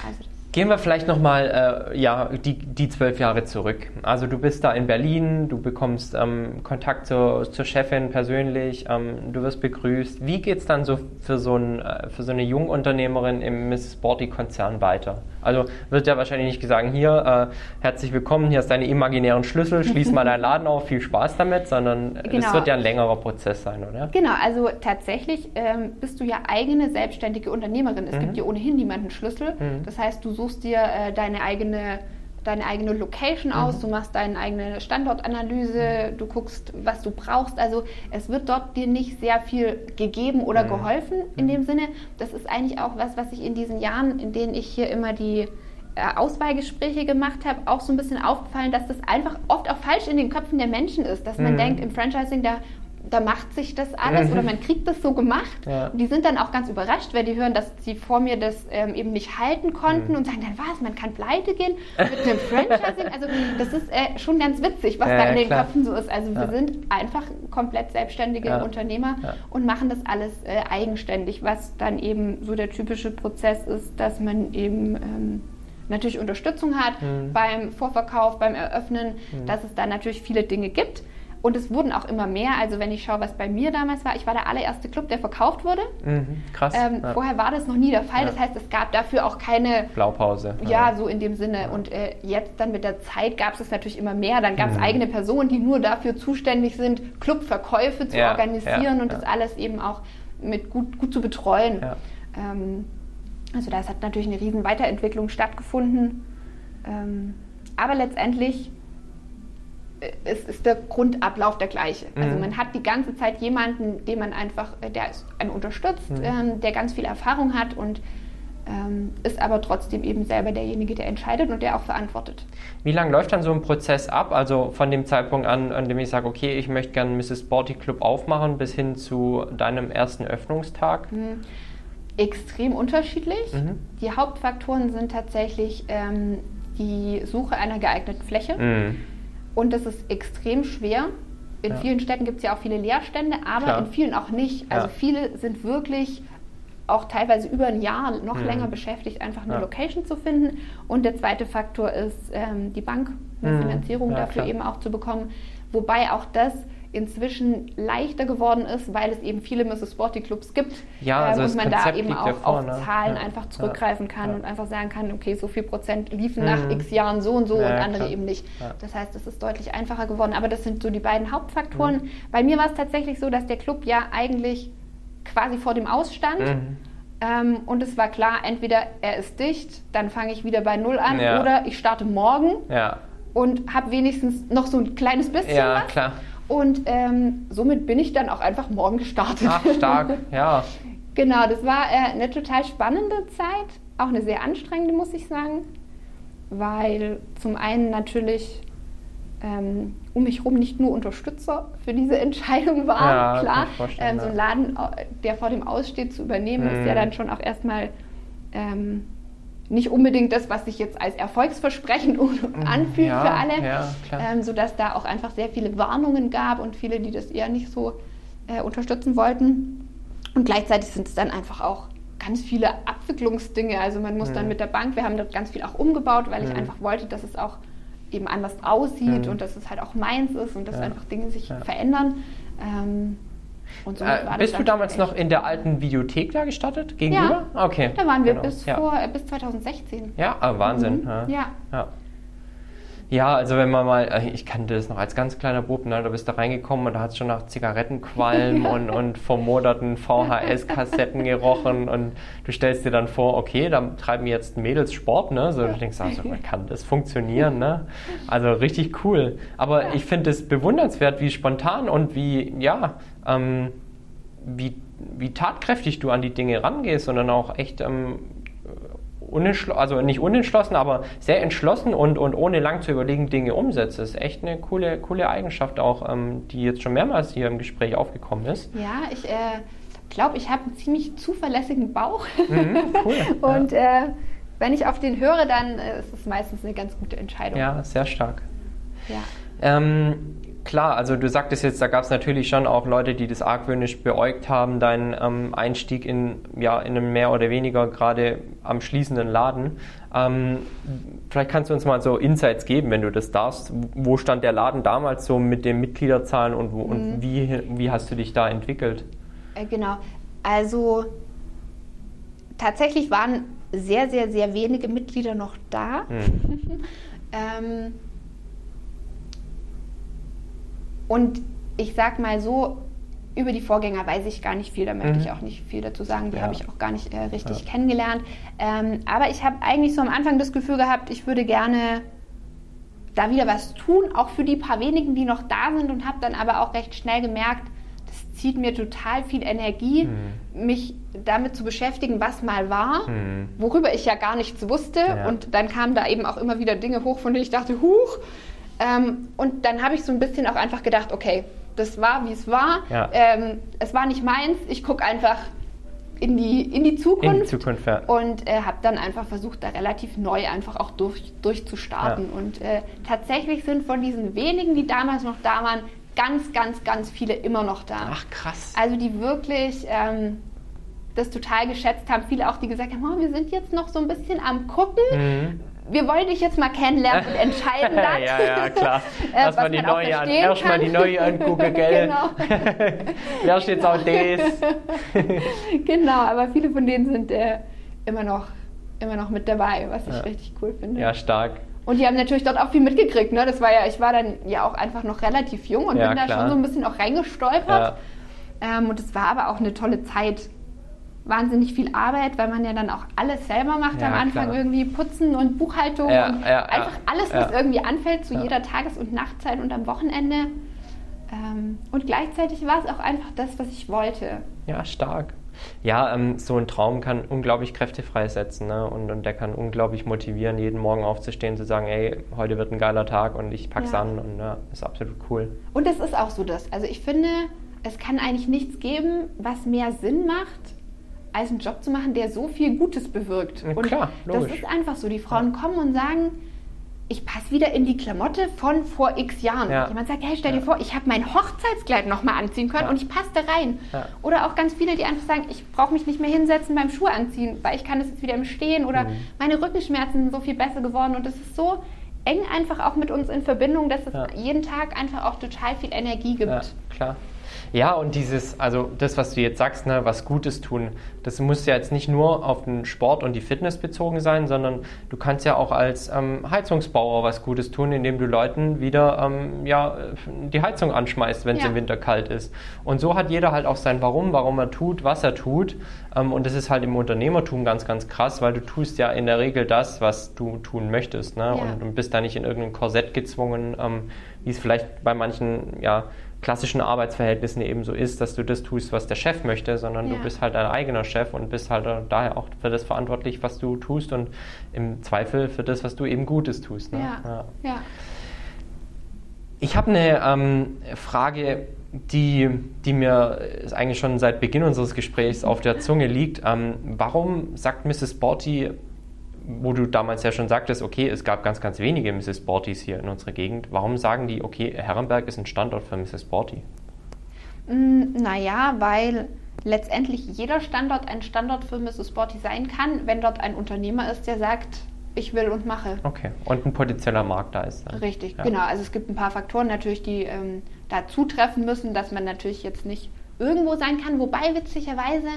Also das Gehen wir vielleicht nochmal äh, ja, die, die zwölf Jahre zurück. Also du bist da in Berlin, du bekommst ähm, Kontakt zur, zur Chefin persönlich, ähm, du wirst begrüßt. Wie geht es dann so für so, ein, äh, für so eine Jungunternehmerin im Miss Sporty-Konzern weiter? Also wird ja wahrscheinlich nicht gesagt, hier, äh, herzlich willkommen, hier ist deine imaginären Schlüssel, schließ mal deinen Laden auf, viel Spaß damit, sondern es Genau. wird ja ein längerer Prozess sein, oder? Genau, also tatsächlich ähm, bist du ja eigene selbstständige Unternehmerin. Es Mhm. gibt dir ohnehin niemanden Schlüssel. Mhm. Das heißt, du suchst dir äh, deine eigene deine eigene Location Mhm. aus, du machst deine eigene Standortanalyse, du guckst, was du brauchst. Also es wird dort dir nicht sehr viel gegeben oder Mhm. geholfen in dem Sinne. Das ist eigentlich auch was, was ich in diesen Jahren, in denen ich hier immer die äh, Auswahlgespräche gemacht habe, auch so ein bisschen aufgefallen, dass das einfach oft auch falsch in den Köpfen der Menschen ist, dass man Mhm. denkt, im Franchising, da da macht sich das alles Mhm. oder man kriegt das so gemacht. Ja. Und die sind dann auch ganz überrascht, wenn die hören, dass sie vor mir das ähm, eben nicht halten konnten Mhm. und sagen dann, was, man kann pleite gehen mit einem Franchising. Also das ist äh, schon ganz witzig, was Ja, da in den klar. Köpfen so ist. Also wir Ja. sind einfach komplett selbstständige. Unternehmer und machen das alles äh, eigenständig, was dann eben so der typische Prozess ist, dass man eben ähm, natürlich Unterstützung hat Mhm. beim Vorverkauf, beim Eröffnen, dass es da natürlich viele Dinge gibt. Und es wurden auch immer mehr. Also wenn ich schaue, was bei mir damals war, ich war der allererste Club, der verkauft wurde. Mhm. Krass. Ähm, ja. Vorher war das noch nie der Fall. Ja. Das heißt, es gab dafür auch keine Blaupause. ja, so in dem Sinne. Und äh, jetzt dann mit der Zeit gab es es natürlich immer mehr. Dann gab es Mhm. eigene Personen, die nur dafür zuständig sind, Clubverkäufe zu Ja, organisieren ja, und ja. das alles eben auch mit gut, gut zu betreuen. Ja. Ähm, also das hat natürlich eine riesen Weiterentwicklung stattgefunden. Ähm, aber letztendlich äh, ist, der Grundablauf der gleiche. Also Mhm. man hat die ganze Zeit jemanden, den man einfach, äh, der einen unterstützt, Mhm. ähm, der ganz viel Erfahrung hat und ähm, ist aber trotzdem eben selber derjenige, der entscheidet und der auch verantwortet. Wie lange läuft dann so ein Prozess ab? Also von dem Zeitpunkt an, an dem ich sage, okay, ich möchte gerne Mrs. Sporty Club aufmachen, bis hin zu deinem ersten Öffnungstag? Mhm. Extrem unterschiedlich. Mhm. Die Hauptfaktoren sind tatsächlich ähm, die Suche einer geeigneten Fläche. Und das ist extrem schwer. In Ja. vielen Städten gibt es ja auch viele Leerstände, aber Klar. in vielen auch nicht. Also Ja. viele sind wirklich auch teilweise über ein Jahr noch Mhm. länger beschäftigt, einfach eine Ja. Location zu finden. Und der zweite Faktor ist ähm, die Bank, eine Mhm. Finanzierung Ja, dafür klar. eben auch zu bekommen. Wobei auch das inzwischen leichter geworden ist, weil es eben viele. Sporty Clubs gibt Ja, also ähm, das und man da Konzept eben liegt auch ja vor, auf ne? Zahlen Ja. einfach zurückgreifen kann Ja. und einfach sagen kann, okay, so viel Prozent liefen Mhm. nach x Jahren so und so und andere klar. eben nicht. Das heißt, es ist deutlich einfacher geworden. Aber das sind so die beiden Hauptfaktoren. Mhm. Bei mir war es tatsächlich so, dass der Club ja eigentlich quasi vor dem Ausstand. Mhm. Ähm, und es war klar, entweder er ist dicht, dann fange ich wieder bei Null an, oder ich starte morgen und habe wenigstens noch so ein kleines bisschen ja was. Und ähm, somit bin ich dann auch einfach morgen gestartet. Ach, stark. Ja. Genau, das war äh, eine total spannende Zeit, auch eine sehr anstrengende, muss ich sagen, weil zum einen natürlich ähm, um mich herum nicht nur Unterstützer für diese Entscheidung waren, Ja, klar. Ähm, so ein. Laden, äh, der vor dem Aussteht zu übernehmen, ist Mhm. ja dann schon auch erstmal ähm, nicht unbedingt das, was sich jetzt als erfolgsversprechend anfühlt ja, für alle Ja, ähm, sodass da auch einfach sehr viele Warnungen gab und viele, die das eher nicht so äh, unterstützen wollten. Und gleichzeitig sind es dann einfach auch ganz viele Abwicklungsdinge. Also man muss dann Mhm. mit der Bank, wir haben dort ganz viel auch umgebaut, weil ich Mhm. einfach wollte, dass es auch eben anders aussieht Mhm. und dass es halt auch meins ist und dass Ja. einfach Dinge sich verändern. Ähm, und war Äh, bist du damals noch in der alten Videothek da gestartet? Gegenüber? Okay. Da waren wir genau. bis, ja. vor, äh, bis 2016. Ja, ah, Wahnsinn. Mhm. Ja. Ja. Ja. Ja, also wenn man mal, äh, ich kannte das noch als ganz kleiner Bub, ne, da bist du reingekommen und da hat es schon nach Zigarettenqualm und, und vermoderten VHS-Kassetten gerochen und du stellst dir dann vor, okay, da treiben jetzt Mädels Sport, ne? So, du denkst, also, man kann das funktionieren, ne? Also richtig cool. Aber ich finde es bewundernswert, wie spontan und wie, ja, ähm, wie, wie tatkräftig du an die Dinge rangehst, sondern auch echt ähm, unentschlossen, also nicht unentschlossen, aber sehr entschlossen und, und ohne lang zu überlegen Dinge umsetzt. Das ist echt eine coole, coole Eigenschaft auch, ähm, die jetzt schon mehrmals hier im Gespräch aufgekommen ist. Ja, ich äh, glaube, ich habe einen ziemlich zuverlässigen Bauch. Mhm, cool. Und äh, wenn ich auf den höre, dann äh, ist es meistens eine ganz gute Entscheidung. ja, sehr stark. Ja. Ähm, klar, also du sagtest jetzt, da gab es natürlich schon auch Leute, die das argwöhnisch beäugt haben, deinen ähm, Einstieg in, ja, in einem mehr oder weniger gerade am schließenden Laden. Ähm, vielleicht kannst du uns mal so Insights geben, wenn du das darfst. Wo stand der Laden damals so mit den Mitgliederzahlen und, wo, Mhm. und wie, wie hast du dich da entwickelt? Äh, genau. Also tatsächlich waren sehr, sehr, sehr wenige Mitglieder noch da. Hm. Ähm, und ich sag mal so, über die Vorgänger weiß ich gar nicht viel, da möchte Mhm. ich auch nicht viel dazu sagen, die Ja. habe ich auch gar nicht äh, richtig Ja. kennengelernt. Ähm, aber ich habe eigentlich so am Anfang das Gefühl gehabt, ich würde gerne da wieder was tun, auch für die paar wenigen, die noch da sind und habe dann aber auch recht schnell gemerkt, das zieht mir total viel Energie, Mhm. mich damit zu beschäftigen, was mal war, Hm. worüber ich ja gar nichts wusste. Ja. Und dann kamen da eben auch immer wieder Dinge hoch, von denen ich dachte, huch. Ähm, und dann habe ich so ein bisschen auch einfach gedacht, okay, das war, wie es war. Ja. Ähm, es war nicht meins. Ich gucke einfach in die, in die Zukunft. In die Zukunft, ja. Und äh, habe dann einfach versucht, da relativ neu einfach auch durch, durchzustarten. Ja. Und äh, tatsächlich sind von diesen wenigen, die damals noch da waren, ganz, ganz, ganz viele immer noch da. Ach, krass. Also die wirklich ähm, das total geschätzt haben. Viele auch, die gesagt haben, oh, wir sind jetzt noch so ein bisschen am Gucken. Mhm. Wir wollen dich jetzt mal kennenlernen und entscheiden dann. ja, ja, klar. Äh, Erstmal was die man neue an, erstmal kann. die neue angucken, gell? Genau. Wer steht jetzt auch das? genau, aber viele von denen sind äh, immer, noch, immer noch mit dabei, was ich Ja. richtig cool finde. Ja, stark. Und die haben natürlich dort auch viel mitgekriegt. Ne? Das war ja, ich war dann ja auch einfach noch relativ jung und Ja, bin da klar. schon so ein bisschen auch reingestolpert. Ja. Ähm, und es war aber auch eine tolle Zeit. Wahnsinnig viel Arbeit, weil man ja dann auch alles selber macht Ja, am Anfang klar. irgendwie Putzen und Buchhaltung Ja, und ja, einfach alles, was irgendwie anfällt zu jeder Tages- und Nachtzeit und am Wochenende. Ähm, und gleichzeitig war es auch einfach das, was ich wollte. Ja, stark. Ja, ähm, so ein Traum kann unglaublich Kräfte freisetzen ne? und, und der kann unglaublich motivieren, jeden Morgen aufzustehen, zu sagen, ey, heute wird ein geiler Tag und ich pack's an und ja, ist absolut cool. Und es ist auch so das. Also ich finde, es kann eigentlich nichts geben, was mehr Sinn macht, als einen Job zu machen, der so viel Gutes bewirkt. Ja, und klar, das logisch. ist einfach so. Die Frauen kommen und sagen, ich passe wieder in die Klamotte von vor x Jahren. Ja. Jemand sagt, hey, stell dir Ja. vor, ich habe mein Hochzeitskleid nochmal anziehen können Ja. und ich passe da rein. Ja. Oder auch ganz viele, die einfach sagen, ich brauche mich nicht mehr hinsetzen beim Schuh anziehen, weil ich kann das jetzt wieder im Stehen oder Mhm. meine Rückenschmerzen sind so viel besser geworden und das ist so eng einfach auch mit uns in Verbindung, dass es Ja. jeden Tag einfach auch total viel Energie gibt. Ja, klar. Ja, und dieses, also das, was du jetzt sagst, ne, was Gutes tun, das muss ja jetzt nicht nur auf den Sport und die Fitness bezogen sein, sondern du kannst ja auch als ähm, Heizungsbauer was Gutes tun, indem du Leuten wieder ähm, ja, die Heizung anschmeißt, wenn es Ja. im Winter kalt ist. Und so hat jeder halt auch sein Warum, warum er tut, was er tut. Ähm, und das ist halt im Unternehmertum ganz, ganz krass, weil du tust ja in der Regel das, was du tun möchtest. Ne? Ja. Und, und bist da nicht in irgendein Korsett gezwungen, ähm, wie es vielleicht bei manchen ja, klassischen Arbeitsverhältnissen eben so ist, dass du das tust, was der Chef möchte, sondern du Ja. bist halt dein eigener Chef und bist halt daher auch für das verantwortlich, was du tust und im Zweifel für das, was du eben Gutes tust. Ne? Ja. ja. Ich habe eine ähm, Frage, die, die mir äh, eigentlich schon seit Beginn unseres Gesprächs auf der Zunge liegt. Ähm, warum sagt Mrs. Borty, wo du damals ja schon sagtest, okay, es gab ganz, ganz wenige Mrs. Bortys hier in unserer Gegend, warum sagen die, okay, Herrenberg ist ein Standort für Mrs. Borty? Mm, Naja, weil letztendlich jeder Standort ein Standort für Mrs. Sporty sein kann, wenn dort ein Unternehmer ist, der sagt, ich will und mache. Okay, und ein potenzieller Markt da ist. Dann. Richtig, Ja. genau. Also es gibt ein paar Faktoren natürlich, die ähm, da zutreffen müssen, dass man natürlich jetzt nicht irgendwo sein kann, wobei witzigerweise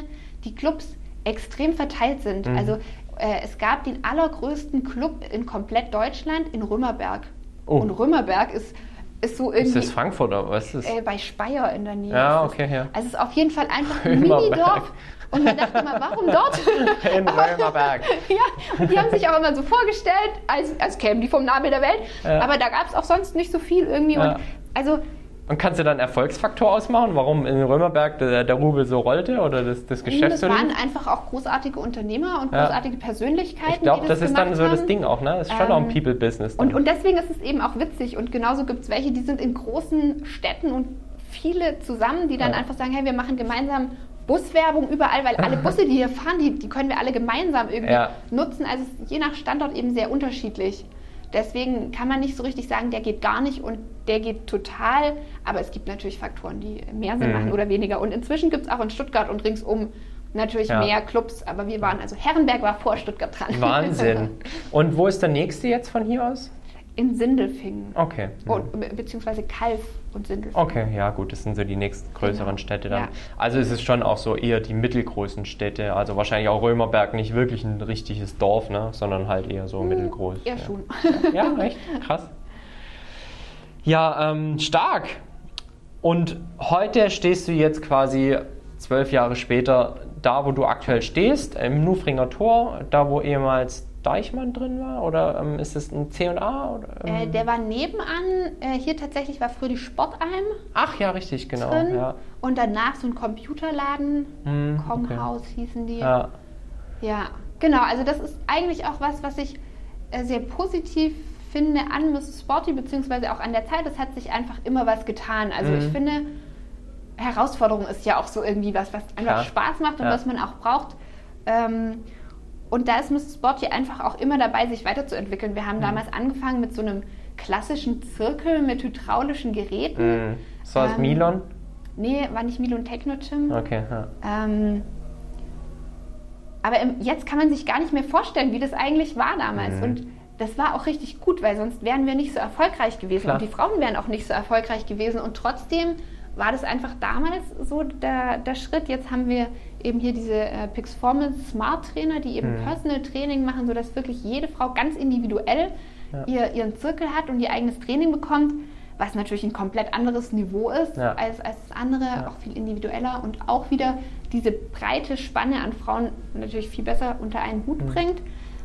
die Clubs extrem verteilt sind. Mhm. Also äh, es gab den allergrößten Club in komplett Deutschland in Römerberg. Oh. Und Römerberg ist, ist so Ist irgendwie das Frankfurt oder was ist das? äh, bei Speyer in der Nähe. Ja, ist okay, ja. Also es ist auf jeden Fall einfach ein. Minidorf. Und man dachte immer, warum dort? In Römerberg. ja, und die haben sich auch immer so vorgestellt, als, als kämen die vom Nabel der Welt. Ja. Aber da gab es auch sonst nicht so viel irgendwie. Ja. Und also Und kannst du dann Erfolgsfaktor ausmachen, warum in Römerberg der, der Rubel so rollte oder das, das Geschäft das waren einfach auch großartige Unternehmer und Ja. großartige Persönlichkeiten. Ich glaube, die das ist dann so das. Ding auch, ne? Das ist schon Ähm, auch ein People-Business. dann. Und, und deswegen ist es eben auch witzig. Und genauso gibt es welche, die sind in großen Städten und viele zusammen, die dann Ja. einfach sagen, hey, wir machen gemeinsam Buswerbung überall, weil alle Busse, die hier fahren, die, die können wir alle gemeinsam irgendwie Ja. nutzen. Also je nach Standort eben sehr unterschiedlich. Deswegen kann man nicht so richtig sagen, der geht gar nicht und der geht total. Aber es gibt natürlich Faktoren, die mehr Sinn Mhm. machen oder weniger. Und inzwischen gibt es auch in Stuttgart und ringsum natürlich Ja. mehr Clubs. Aber wir waren, also Herrenberg war vor Stuttgart dran. Wahnsinn. Und wo ist der nächste jetzt von hier aus? In Sindelfingen. Okay. Oh, be- beziehungsweise Kalf und Sindelfingen. Okay, ja gut, das sind so die nächsten größeren Genau. Städte dann. Ja. Also es ist schon auch so eher die mittelgroßen Städte, also wahrscheinlich auch Römerberg nicht wirklich ein richtiges Dorf, ne, sondern halt eher so mittelgroß. Ja, ja. schon. Ja, echt? Krass. Ja, ähm, stark. Und heute stehst du jetzt quasi zwölf Jahre später da, wo du aktuell stehst, im Nufringer Tor, da wo ehemals Deichmann drin war? Oder ähm, ist es ein C&A? Oder, Äh, ähm? der war nebenan, äh, hier tatsächlich war früher die Sportalm Ach ja, richtig, genau. Ja. und danach so ein Computerladen, Hm, okay. Konghaus hießen die. Ja. Ja. genau, also das ist eigentlich auch was, was ich äh, sehr positiv finde an Mrs. Sporty, beziehungsweise auch an der Zeit, es hat sich einfach immer was getan. Also Mhm. ich finde, Herausforderung ist ja auch so irgendwie was, was einfach Klar. Spaß macht und Ja. was man auch braucht. Ähm, und da ist Mrs. Sporty einfach auch immer dabei, sich weiterzuentwickeln. Wir Mhm. haben damals angefangen mit so einem klassischen Zirkel mit hydraulischen Geräten. Mhm. So aus Ähm, Milon? Nee, war nicht Milon Techno Gym. Okay, ja. Ähm, aber im, jetzt kann man sich gar nicht mehr vorstellen, wie das eigentlich war damals. Mhm. Und das war auch richtig gut, weil sonst wären wir nicht so erfolgreich gewesen. Klar. Und die Frauen wären auch nicht so erfolgreich gewesen. Und trotzdem war das einfach damals so der, der Schritt. Jetzt haben wir eben hier diese äh, Pixformance Smart Trainer, die eben Mhm. Personal Training machen, sodass wirklich jede Frau ganz individuell Ja. ihr, ihren Zirkel hat und ihr eigenes Training bekommt, was natürlich ein komplett anderes Niveau ist Ja. als, als das andere, Ja. auch viel individueller und auch wieder diese breite Spanne an Frauen natürlich viel besser unter einen Hut Mhm. bringt.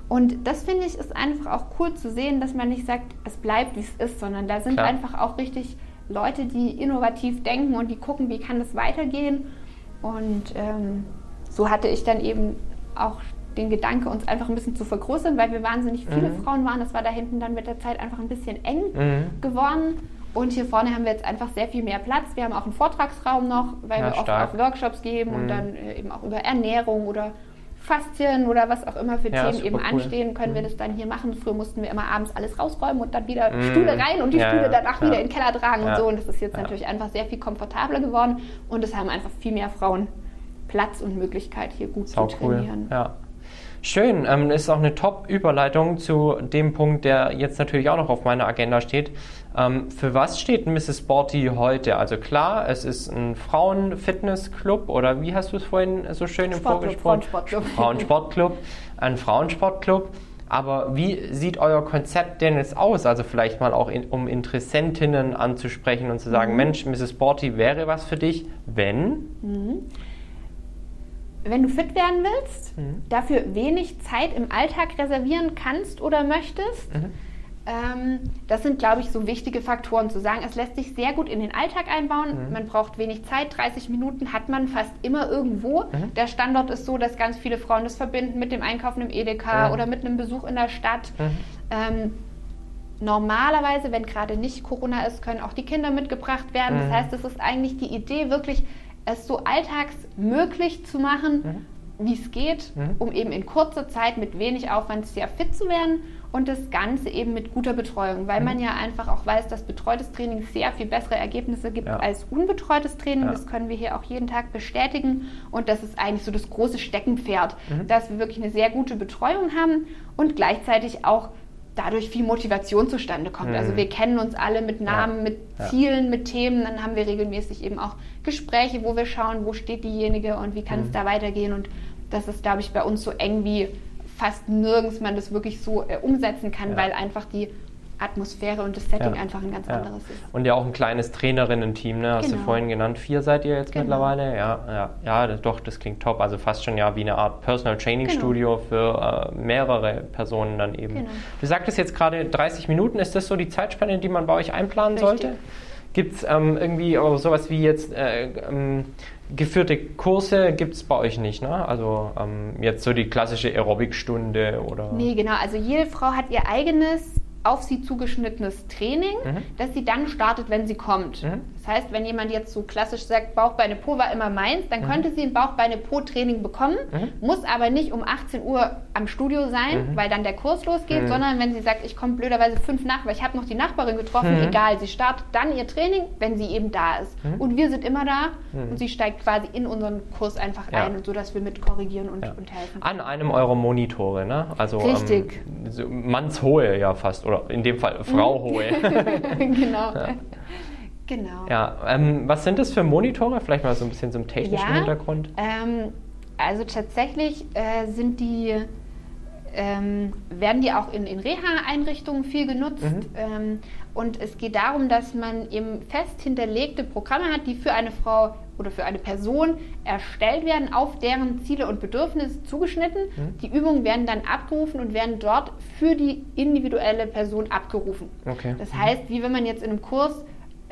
Und das finde ich ist einfach auch cool zu sehen, dass man nicht sagt, es bleibt wie es ist, sondern da sind Klar. einfach auch richtig Leute, die innovativ denken und die gucken, wie kann das weitergehen. Und ähm, so hatte ich dann eben auch den Gedanke, uns einfach ein bisschen zu vergrößern, weil wir wahnsinnig viele Mhm. Frauen waren. Das war da hinten dann mit der Zeit einfach ein bisschen eng Mhm. geworden. Und hier vorne haben wir jetzt einfach sehr viel mehr Platz. Wir haben auch einen Vortragsraum noch, weil Ja, wir oft stark. auch Workshops geben Mhm. und dann äh, eben auch über Ernährung oder Faszien oder was auch immer für Ja, Themen eben cool. anstehen, können wir Mhm. das dann hier machen. Früher mussten wir immer abends alles rausräumen und dann wieder Mhm. Stühle rein und die Ja, Stühle danach ja. wieder in den Keller tragen und so. Und das ist jetzt natürlich einfach sehr viel komfortabler geworden und es haben einfach viel mehr Frauen Platz und Möglichkeit, hier gut Sau zu cool. trainieren. Ja. Schön, ähm, ist auch eine Top-Überleitung zu dem Punkt, der jetzt natürlich auch noch auf meiner Agenda steht. Ähm, für was steht Mrs. Sporty heute? Also klar, es ist ein Frauen-Fitness-Club oder wie hast du es vorhin so schön im Vorgespräch? Frauensportclub. Frauensportclub, ein Frauensportclub. Aber wie sieht euer Konzept denn jetzt aus? Also vielleicht mal auch, in, um Interessentinnen anzusprechen und zu sagen, Mhm. Mensch, Mrs. Sporty wäre was für dich, wenn? Wenn du fit werden willst, Mhm. dafür wenig Zeit im Alltag reservieren kannst oder möchtest, Mhm. Ähm, das sind, glaube ich, so wichtige Faktoren zu sagen. Es lässt sich sehr gut in den Alltag einbauen. Mhm. Man braucht wenig Zeit. 30 Minuten hat man fast immer irgendwo. Mhm. Der Standort ist so, dass ganz viele Frauen das verbinden mit dem Einkaufen im Edeka Mhm. oder mit einem Besuch in der Stadt. Mhm. Ähm, normalerweise, wenn gerade nicht Corona ist, können auch die Kinder mitgebracht werden. Mhm. Das heißt, es ist eigentlich die Idee, wirklich es so alltagsmöglich zu machen, wie es geht, Mhm. um eben in kurzer Zeit mit wenig Aufwand sehr fit zu werden und das Ganze eben mit guter Betreuung, weil Mhm. man ja einfach auch weiß, dass betreutes Training sehr viel bessere Ergebnisse gibt Ja. als unbetreutes Training. Ja. Das können wir hier auch jeden Tag bestätigen und das ist eigentlich so das große Steckenpferd, Mhm. dass wir wirklich eine sehr gute Betreuung haben und gleichzeitig auch dadurch viel Motivation zustande kommt. Mhm. Also wir kennen uns alle mit Namen, Ja. mit Ja. Zielen, mit Themen. Dann haben wir regelmäßig eben auch Gespräche, wo wir schauen, wo steht diejenige und wie kann Mhm. es da weitergehen. Und das ist, glaube ich, bei uns so eng wie fast nirgends man das wirklich so äh, umsetzen kann, Ja. weil einfach die Atmosphäre und das Setting Ja. einfach ein ganz Ja. anderes ist. Und ja auch ein kleines Trainerinnen-Team, ne? Hast du Genau. vorhin genannt. Vier seid ihr jetzt Genau. mittlerweile? Ja, ja, ja, das, doch, das klingt top. Also fast schon ja wie eine Art Personal Training Studio für äh, mehrere Personen dann eben. Genau. Du sagtest jetzt gerade 30 Minuten. Ist das so die Zeitspanne, die man bei euch einplanen Richtig. sollte? Gibt es ähm, irgendwie sowas wie jetzt äh, ähm, geführte Kurse? Gibt es bei euch nicht, ne? Also ähm, jetzt so die klassische Aerobic-Stunde oder. Nee, genau. Also jede Frau hat ihr eigenes auf sie zugeschnittenes Training, Mhm. das sie dann startet, wenn sie kommt. Mhm. Das heißt, wenn jemand jetzt so klassisch sagt, Bauch, Beine, Po war immer meins, dann könnte sie ein Bauch, Beine, Po Training bekommen, Mhm. muss aber nicht um 18 Uhr am Studio sein, Mhm. weil dann der Kurs losgeht, Mhm. sondern wenn sie sagt, ich komme blöderweise fünf nach, weil ich habe noch die Nachbarin getroffen, Mhm. egal, sie startet dann ihr Training, wenn sie eben da ist. Mhm. Und wir sind immer da Mhm. und sie steigt quasi in unseren Kurs einfach Ja. ein, so dass wir mit korrigieren und, Ja. und helfen. An einem eurer Monitore, ne? Also Richtig. Ähm, mannshohe ja fast, oder in dem Fall Frau hohe. genau. Genau. ja, ähm, was sind das für Monitore? Vielleicht mal so ein bisschen zum technischen Ja. Hintergrund. Ähm, also tatsächlich äh, sind die, ähm, werden die auch in, in Reha-Einrichtungen viel genutzt. Mhm. Ähm, und es geht darum, dass man eben fest hinterlegte Programme hat, die für eine Frau oder für eine Person erstellt werden, auf deren Ziele und Bedürfnisse zugeschnitten. Mhm. Die Übungen werden dann abgerufen und werden dort für die individuelle Person abgerufen. Okay. Das heißt, wie wenn man jetzt in einem Kurs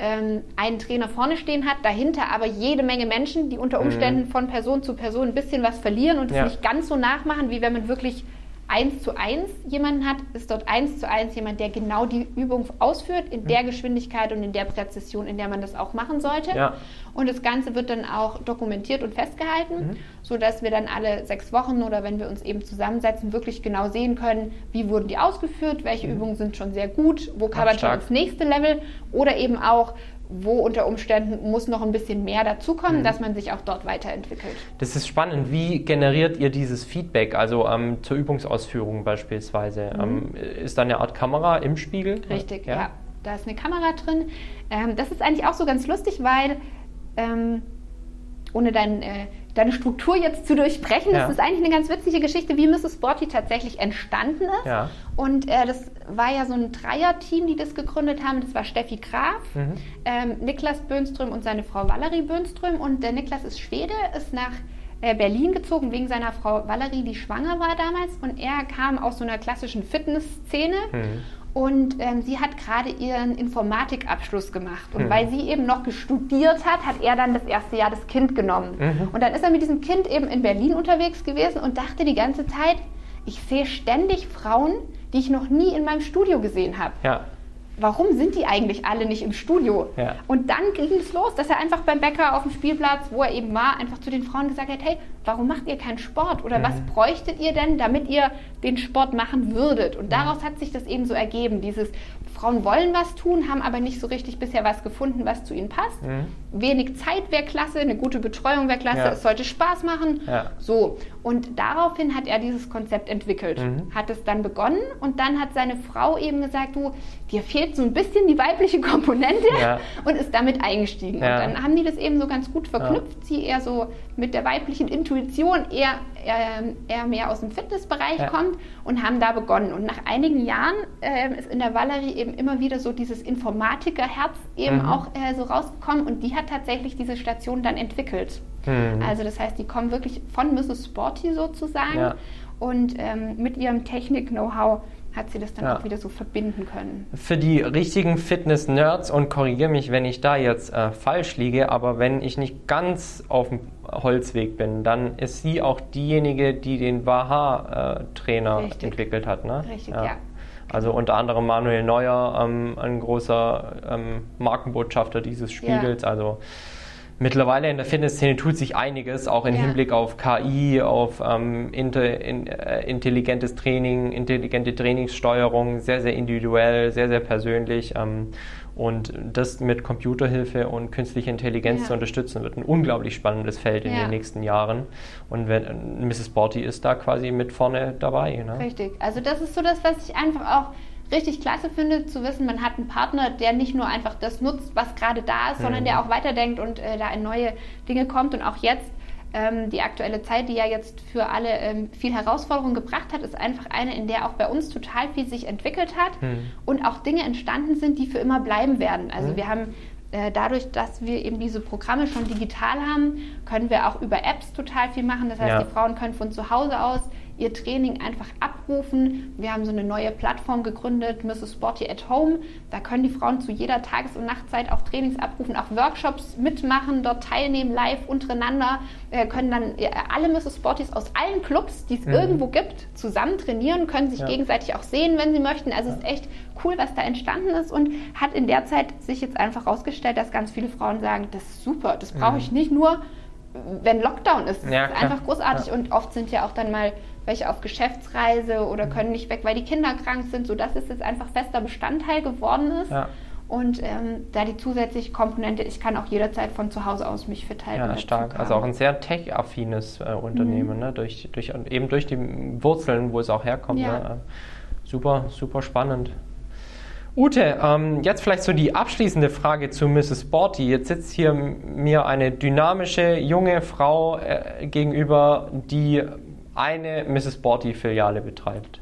ähm, einen Trainer vorne stehen hat, dahinter aber jede Menge Menschen, die unter Umständen von Person zu Person ein bisschen was verlieren und es Ja. nicht ganz so nachmachen, wie wenn man wirklich eins zu eins jemanden hat, ist dort eins zu eins jemand, der genau die Übung ausführt, in der Geschwindigkeit und in der Präzision, in der man das auch machen sollte. Ja. Und das Ganze wird dann auch dokumentiert und festgehalten, Mhm. sodass wir dann alle sechs Wochen oder wenn wir uns eben zusammensetzen, wirklich genau sehen können, wie wurden die ausgeführt, welche Übungen sind schon sehr gut, wo kann man schon ins nächste Level oder eben auch, wo unter Umständen muss noch ein bisschen mehr dazukommen, Mhm. dass man sich auch dort weiterentwickelt. Das ist spannend. Wie generiert ihr dieses Feedback, also ähm, zur Übungsausführung beispielsweise? Ähm, ist da eine Art Kamera im Spiegel? Mhm. Richtig, ja. Da ist eine Kamera drin. Ähm, das ist eigentlich auch so ganz lustig, weil ähm, ohne dein, äh, deine Struktur jetzt zu durchbrechen, Ja. das ist eigentlich eine ganz witzige Geschichte, wie Mrs. Sporty tatsächlich entstanden ist. Ja. Und äh, das war ja so ein Dreier-Team, die das gegründet haben. Das war Steffi Graf, Mhm. ähm, Niklas Bönström und seine Frau Valerie Bönström. Und der Niklas ist Schwede, ist nach äh, Berlin gezogen wegen seiner Frau Valerie, die schwanger war damals. Und er kam aus so einer klassischen Fitnessszene. Mhm. Und ähm, sie hat gerade ihren Informatikabschluss gemacht. Und Hm. weil sie eben noch studiert hat, hat er dann das erste Jahr das Kind genommen. Mhm. Und dann ist er mit diesem Kind eben in Berlin unterwegs gewesen und dachte die ganze Zeit, ich sehe ständig Frauen, die ich noch nie in meinem Studio gesehen habe. Ja. Warum sind die eigentlich alle nicht im Studio? Ja. Und dann ging es los, dass er einfach beim Bäcker auf dem Spielplatz, wo er eben war, einfach zu den Frauen gesagt hat, hey, warum macht ihr keinen Sport? Oder was bräuchtet ihr denn, damit ihr den Sport machen würdet? Und daraus hat sich das eben so ergeben, dieses Frauen wollen was tun, haben aber nicht so richtig bisher was gefunden, was zu ihnen passt. Mhm. Wenig Zeit wäre klasse, eine gute Betreuung wäre klasse, Ja. es sollte Spaß machen. Ja. So, und daraufhin hat er dieses Konzept entwickelt, Mhm. hat es dann begonnen und dann hat seine Frau eben gesagt, du, dir fehlt so ein bisschen die weibliche Komponente Ja. und ist damit eingestiegen. Ja. Und dann haben die das eben so ganz gut verknüpft, sie eher so mit der weiblichen Intuition, eher, eher, eher mehr aus dem Fitnessbereich Ja. kommt und haben da begonnen. Und nach einigen Jahren ähm, ist in der Valerie eben immer wieder so dieses Informatikerherz eben Mhm. auch äh, so rausgekommen und die hat tatsächlich diese Station dann entwickelt. Mhm. Also das heißt, die kommen wirklich von Mrs. Sporty sozusagen Ja. und ähm, mit ihrem Technik-Know-how hat sie das dann Ja. auch wieder so verbinden können. Für die richtigen Fitness-Nerds und korrigiere mich, wenn ich da jetzt äh, falsch liege, aber wenn ich nicht ganz auf dem Holzweg bin, dann ist sie auch diejenige, die den Waha-Trainer Richtig. entwickelt hat, ne? Richtig, ja. Also unter anderem Manuel Neuer, ähm, ein großer ähm, Markenbotschafter dieses Spiegels. Also mittlerweile in der Fitnessszene tut sich einiges, auch im Ja. Hinblick auf KI, auf ähm, inter, in, äh, intelligentes Training, intelligente Trainingssteuerung, sehr, sehr individuell, sehr, sehr persönlich. Ähm, und das mit Computerhilfe und künstlicher Intelligenz Ja. zu unterstützen, wird ein unglaublich spannendes Feld in Ja. den nächsten Jahren. Und wenn, Mrs. Sporty ist da quasi mit vorne dabei. Ne? Richtig. Also das ist so das, was ich einfach auch richtig klasse finde, zu wissen, man hat einen Partner, der nicht nur einfach das nutzt, was gerade da ist, sondern Mhm. der auch weiterdenkt und äh, da in neue Dinge kommt. Und auch jetzt, ähm, die aktuelle Zeit, die ja jetzt für alle ähm, viel Herausforderung gebracht hat, ist einfach eine, in der auch bei uns total viel sich entwickelt hat Mhm. und auch Dinge entstanden sind, die für immer bleiben werden. Also Mhm. wir haben äh, dadurch, dass wir eben diese Programme schon digital haben, können wir auch über Apps total viel machen. Das heißt, Ja. die Frauen können von zu Hause aus ihr Training einfach abrufen. Wir haben so eine neue Plattform gegründet, Mrs. Sporty at Home. Da können die Frauen zu jeder Tages- und Nachtzeit auch Trainings abrufen, auch Workshops mitmachen, dort teilnehmen, live untereinander, äh, können dann alle Mrs. Sportys aus allen Clubs, die es Mhm. irgendwo gibt, zusammen trainieren, können sich Ja. gegenseitig auch sehen, wenn sie möchten. Also es ist echt cool, was da entstanden ist und hat in der Zeit sich jetzt einfach herausgestellt, dass ganz viele Frauen sagen, das ist super, das brauche ich nicht nur, wenn Lockdown ist. Das Mhm. Ja, ist einfach großartig und oft sind ja auch dann mal welche auf Geschäftsreise oder können nicht weg, weil die Kinder krank sind, sodass es jetzt einfach fester Bestandteil geworden ist. Ja. Und ähm, da die zusätzliche Komponente, ich kann auch jederzeit von zu Hause aus mich halten. Ja, stark. Also auch ein sehr tech-affines äh, Unternehmen, ne? durch, durch, eben durch die Wurzeln, wo es auch herkommt. Ja. Ne? Äh, Super, super spannend. Ute, ähm, jetzt vielleicht so die abschließende Frage zu Mrs. Sporty. Jetzt sitzt hier mir eine dynamische junge Frau äh, gegenüber, die eine Mrs. Sporty-Filiale betreibt.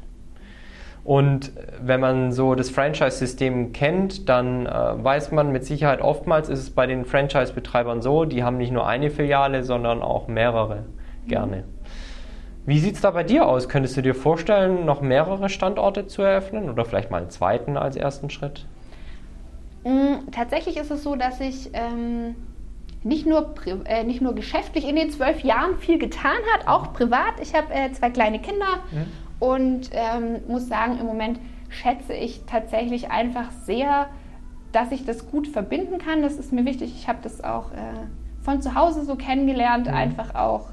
Und wenn man so das Franchise-System kennt, dann äh, weiß man mit Sicherheit, oftmals ist es bei den Franchise-Betreibern so, die haben nicht nur eine Filiale, sondern auch mehrere gerne. Wie sieht es da bei dir aus? Könntest du dir vorstellen, noch mehrere Standorte zu eröffnen oder vielleicht mal einen zweiten als ersten Schritt? Mm, Tatsächlich ist es so, dass ich ähm, nicht, nur, äh, nicht nur geschäftlich in den zwölf Jahren viel getan hat, auch privat. Ich habe äh, zwei kleine Kinder und ähm, muss sagen, im Moment schätze ich tatsächlich einfach sehr, dass ich das gut verbinden kann. Das ist mir wichtig. Ich habe das auch äh, von zu Hause so kennengelernt, mhm. einfach auch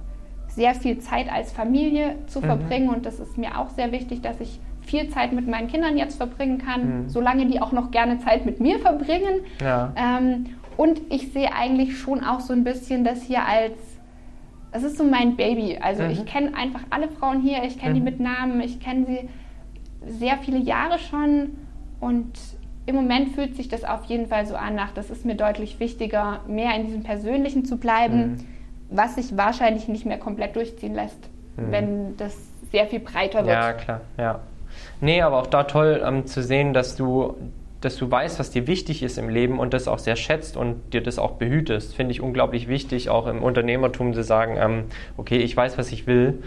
sehr viel Zeit als Familie zu mhm. verbringen. Und das ist mir auch sehr wichtig, dass ich viel Zeit mit meinen Kindern jetzt verbringen kann, mhm. solange die auch noch gerne Zeit mit mir verbringen. Ja. Ähm, und ich sehe eigentlich schon auch so ein bisschen das hier als, es ist so mein Baby. Also mhm. ich kenne einfach alle Frauen hier, ich kenne die mhm. mit Namen, ich kenne sie sehr viele Jahre schon und im Moment fühlt sich das auf jeden Fall so an, nach, das ist mir deutlich wichtiger, mehr in diesem Persönlichen zu bleiben, mhm. was sich wahrscheinlich nicht mehr komplett durchziehen lässt, mhm. wenn das sehr viel breiter wird. Ja, klar, ja. Nee, aber auch da toll ähm, zu sehen, dass du, dass du weißt, was dir wichtig ist im Leben und das auch sehr schätzt und dir das auch behütest. Finde ich unglaublich wichtig, auch im Unternehmertum zu sagen, ähm, okay, ich weiß, was ich will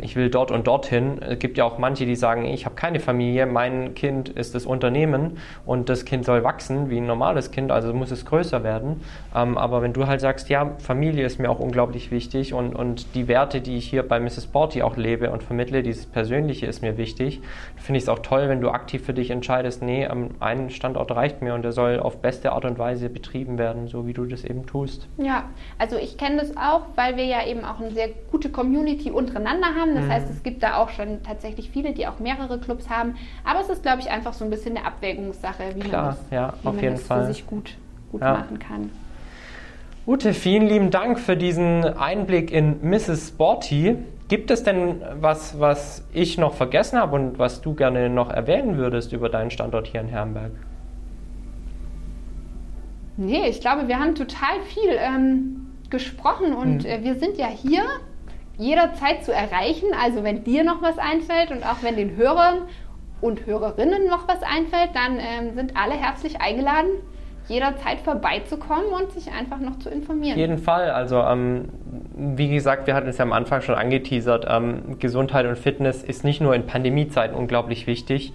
ich will dort und dorthin. Es gibt ja auch manche, die sagen, ich habe keine Familie, mein Kind ist das Unternehmen und das Kind soll wachsen wie ein normales Kind, also muss es größer werden. Ähm, aber wenn du halt sagst, ja, Familie ist mir auch unglaublich wichtig und, und die Werte, die ich hier bei Mrs. Sporty auch lebe und vermittle, dieses Persönliche ist mir wichtig, finde ich es auch toll, wenn du aktiv für dich entscheidest, nee, ein Standort reicht mir und der soll auf beste Art und Weise betrieben werden, so wie du das eben tust. Ja, also ich kenne das auch, weil wir ja eben auch eine sehr gute Community untereinander untereinander haben. Das mhm. heißt, es gibt da auch schon tatsächlich viele, die auch mehrere Clubs haben. Aber es ist, glaube ich, einfach so ein bisschen eine Abwägungssache, wie Klar, man das, ja, wie man das für sich gut, gut ja. machen kann. Ute, vielen lieben Dank für diesen Einblick in Mrs. Sporty. Gibt es denn was, was ich noch vergessen habe und was du gerne noch erwähnen würdest über deinen Standort hier in Herrenberg? Nee, ich glaube, wir haben total viel ähm, gesprochen und hm. äh, wir sind ja hier jederzeit zu erreichen. Also wenn dir noch was einfällt und auch wenn den Hörern und Hörerinnen noch was einfällt, dann ähm, sind alle herzlich eingeladen, jederzeit vorbeizukommen und sich einfach noch zu informieren. Auf jeden Fall. Also ähm, wie gesagt, wir hatten es ja am Anfang schon angeteasert, ähm, Gesundheit und Fitness ist nicht nur in Pandemiezeiten unglaublich wichtig,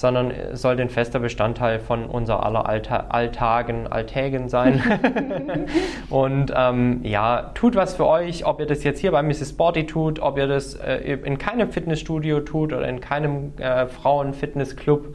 sondern sollte ein fester Bestandteil von unser aller Allta Alltagen, Alltägen sein. und ähm, ja, tut was für euch, ob ihr das jetzt hier bei Mrs. Sporty tut, ob ihr das äh, in keinem Fitnessstudio tut oder in keinem äh, Frauen-Fitnessclub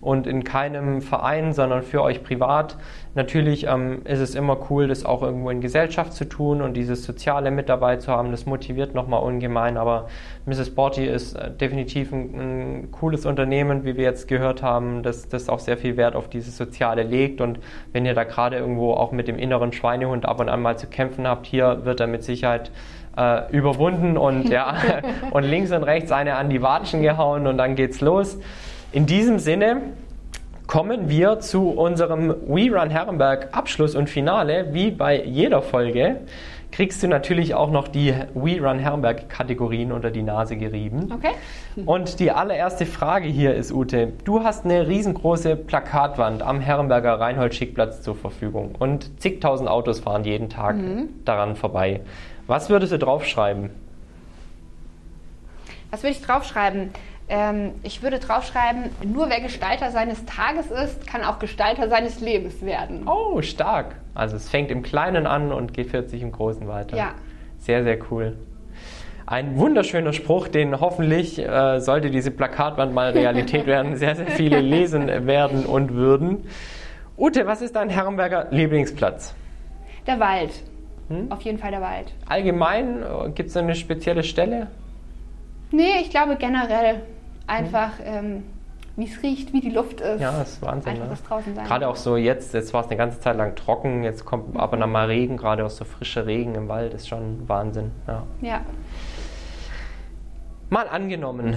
und in keinem Verein, sondern für euch privat. Natürlich ähm, ist es immer cool, das auch irgendwo in Gesellschaft zu tun und dieses Soziale mit dabei zu haben. Das motiviert nochmal ungemein. Aber Mrs. Sporty ist äh, definitiv ein, ein, cooles Unternehmen, wie wir jetzt gehört haben, das, das auch sehr viel Wert auf dieses Soziale legt. Und wenn ihr da gerade irgendwo auch mit dem inneren Schweinehund ab und an mal zu kämpfen habt, hier wird er mit Sicherheit äh, überwunden und, ja, und links und rechts eine an die Watschen gehauen und dann geht's los. In diesem Sinne kommen wir zu unserem We Run Herrenberg Abschluss und Finale. Wie bei jeder Folge kriegst du natürlich auch noch die We Run Herrenberg Kategorien unter die Nase gerieben. Okay. Und die allererste Frage hier ist, Ute, du hast eine riesengroße Plakatwand am Herrenberger Reinhold-Schick-Platz zur Verfügung und zigtausend Autos fahren jeden Tag mhm. daran vorbei. Was würdest du draufschreiben? Was würde ich draufschreiben? Ähm, ich würde draufschreiben, nur wer Gestalter seines Tages ist, kann auch Gestalter seines Lebens werden. Oh, stark. Also es fängt im Kleinen an und geht 40 im Großen weiter. Ja. Sehr, sehr cool. Ein wunderschöner Spruch, den hoffentlich, äh, sollte diese Plakatwand mal Realität werden, sehr, sehr viele lesen werden und würden. Ute, was ist dein Herrenberger Lieblingsplatz? Der Wald. Hm? Auf jeden Fall der Wald. Allgemein, äh, gibt es eine spezielle Stelle? Nee, ich glaube generell einfach, ähm, wie es riecht, wie die Luft ist. Ja, das ist Wahnsinn. Einfach ne? das draußen sein. Gerade auch so jetzt, jetzt war es eine ganze Zeit lang trocken, jetzt kommt mhm. ab und an mal Regen, gerade auch so frischer Regen im Wald, ist schon Wahnsinn. Ja. ja. Mal angenommen,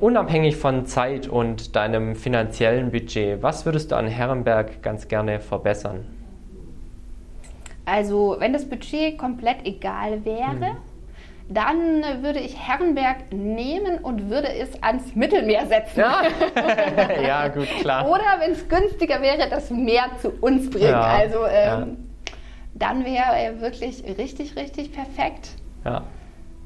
unabhängig von Zeit und deinem finanziellen Budget, was würdest du an Herrenberg ganz gerne verbessern? Also, wenn das Budget komplett egal wäre, mhm dann würde ich Herrenberg nehmen und würde es ans Mittelmeer setzen. Ja, ja gut, klar. Oder wenn es günstiger wäre, das Meer zu uns bringen. Ja, also ähm, ja. dann wäre er wirklich richtig, richtig perfekt. Ja.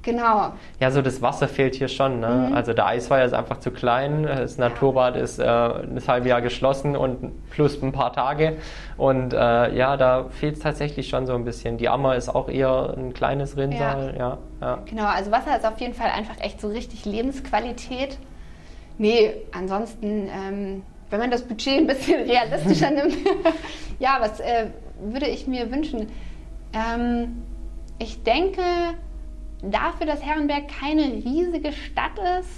Genau. Ja, so das Wasser fehlt hier schon. Ne? Mhm. Also der Eisweiher ist einfach zu klein, das Naturbad ist äh, ein halbes Jahr geschlossen und plus ein paar Tage. Und äh, ja, da fehlt es tatsächlich schon so ein bisschen. Die Ammer ist auch eher ein kleines Rinnsal. Ja. Ja, Genau, also Wasser ist auf jeden Fall einfach echt so richtig Lebensqualität. Nee, ansonsten, ähm, wenn man das Budget ein bisschen realistischer nimmt, ja, was äh, würde ich mir wünschen? Ähm, ich denke, dafür, dass Herrenberg keine riesige Stadt ist,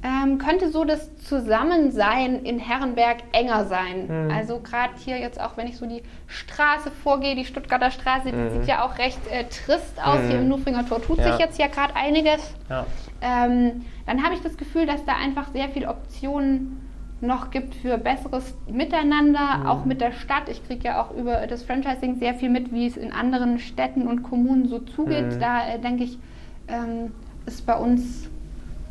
ähm, könnte so das Zusammensein in Herrenberg enger sein. Mhm. Also gerade hier jetzt auch, wenn ich so die Straße vorgehe, die Stuttgarter Straße, die Mhm. sieht ja auch recht äh, trist aus. Mhm. Hier im Nufringer Tor tut Ja. sich jetzt ja gerade einiges. ja. Ähm, dann habe ich das Gefühl, dass da einfach sehr viele Optionen noch gibt für besseres Miteinander, Mhm. auch mit der Stadt. Ich kriege ja auch über das Franchising sehr viel mit, wie es in anderen Städten und Kommunen so zugeht. Mhm. Da äh, denke ich, ähm, ist bei uns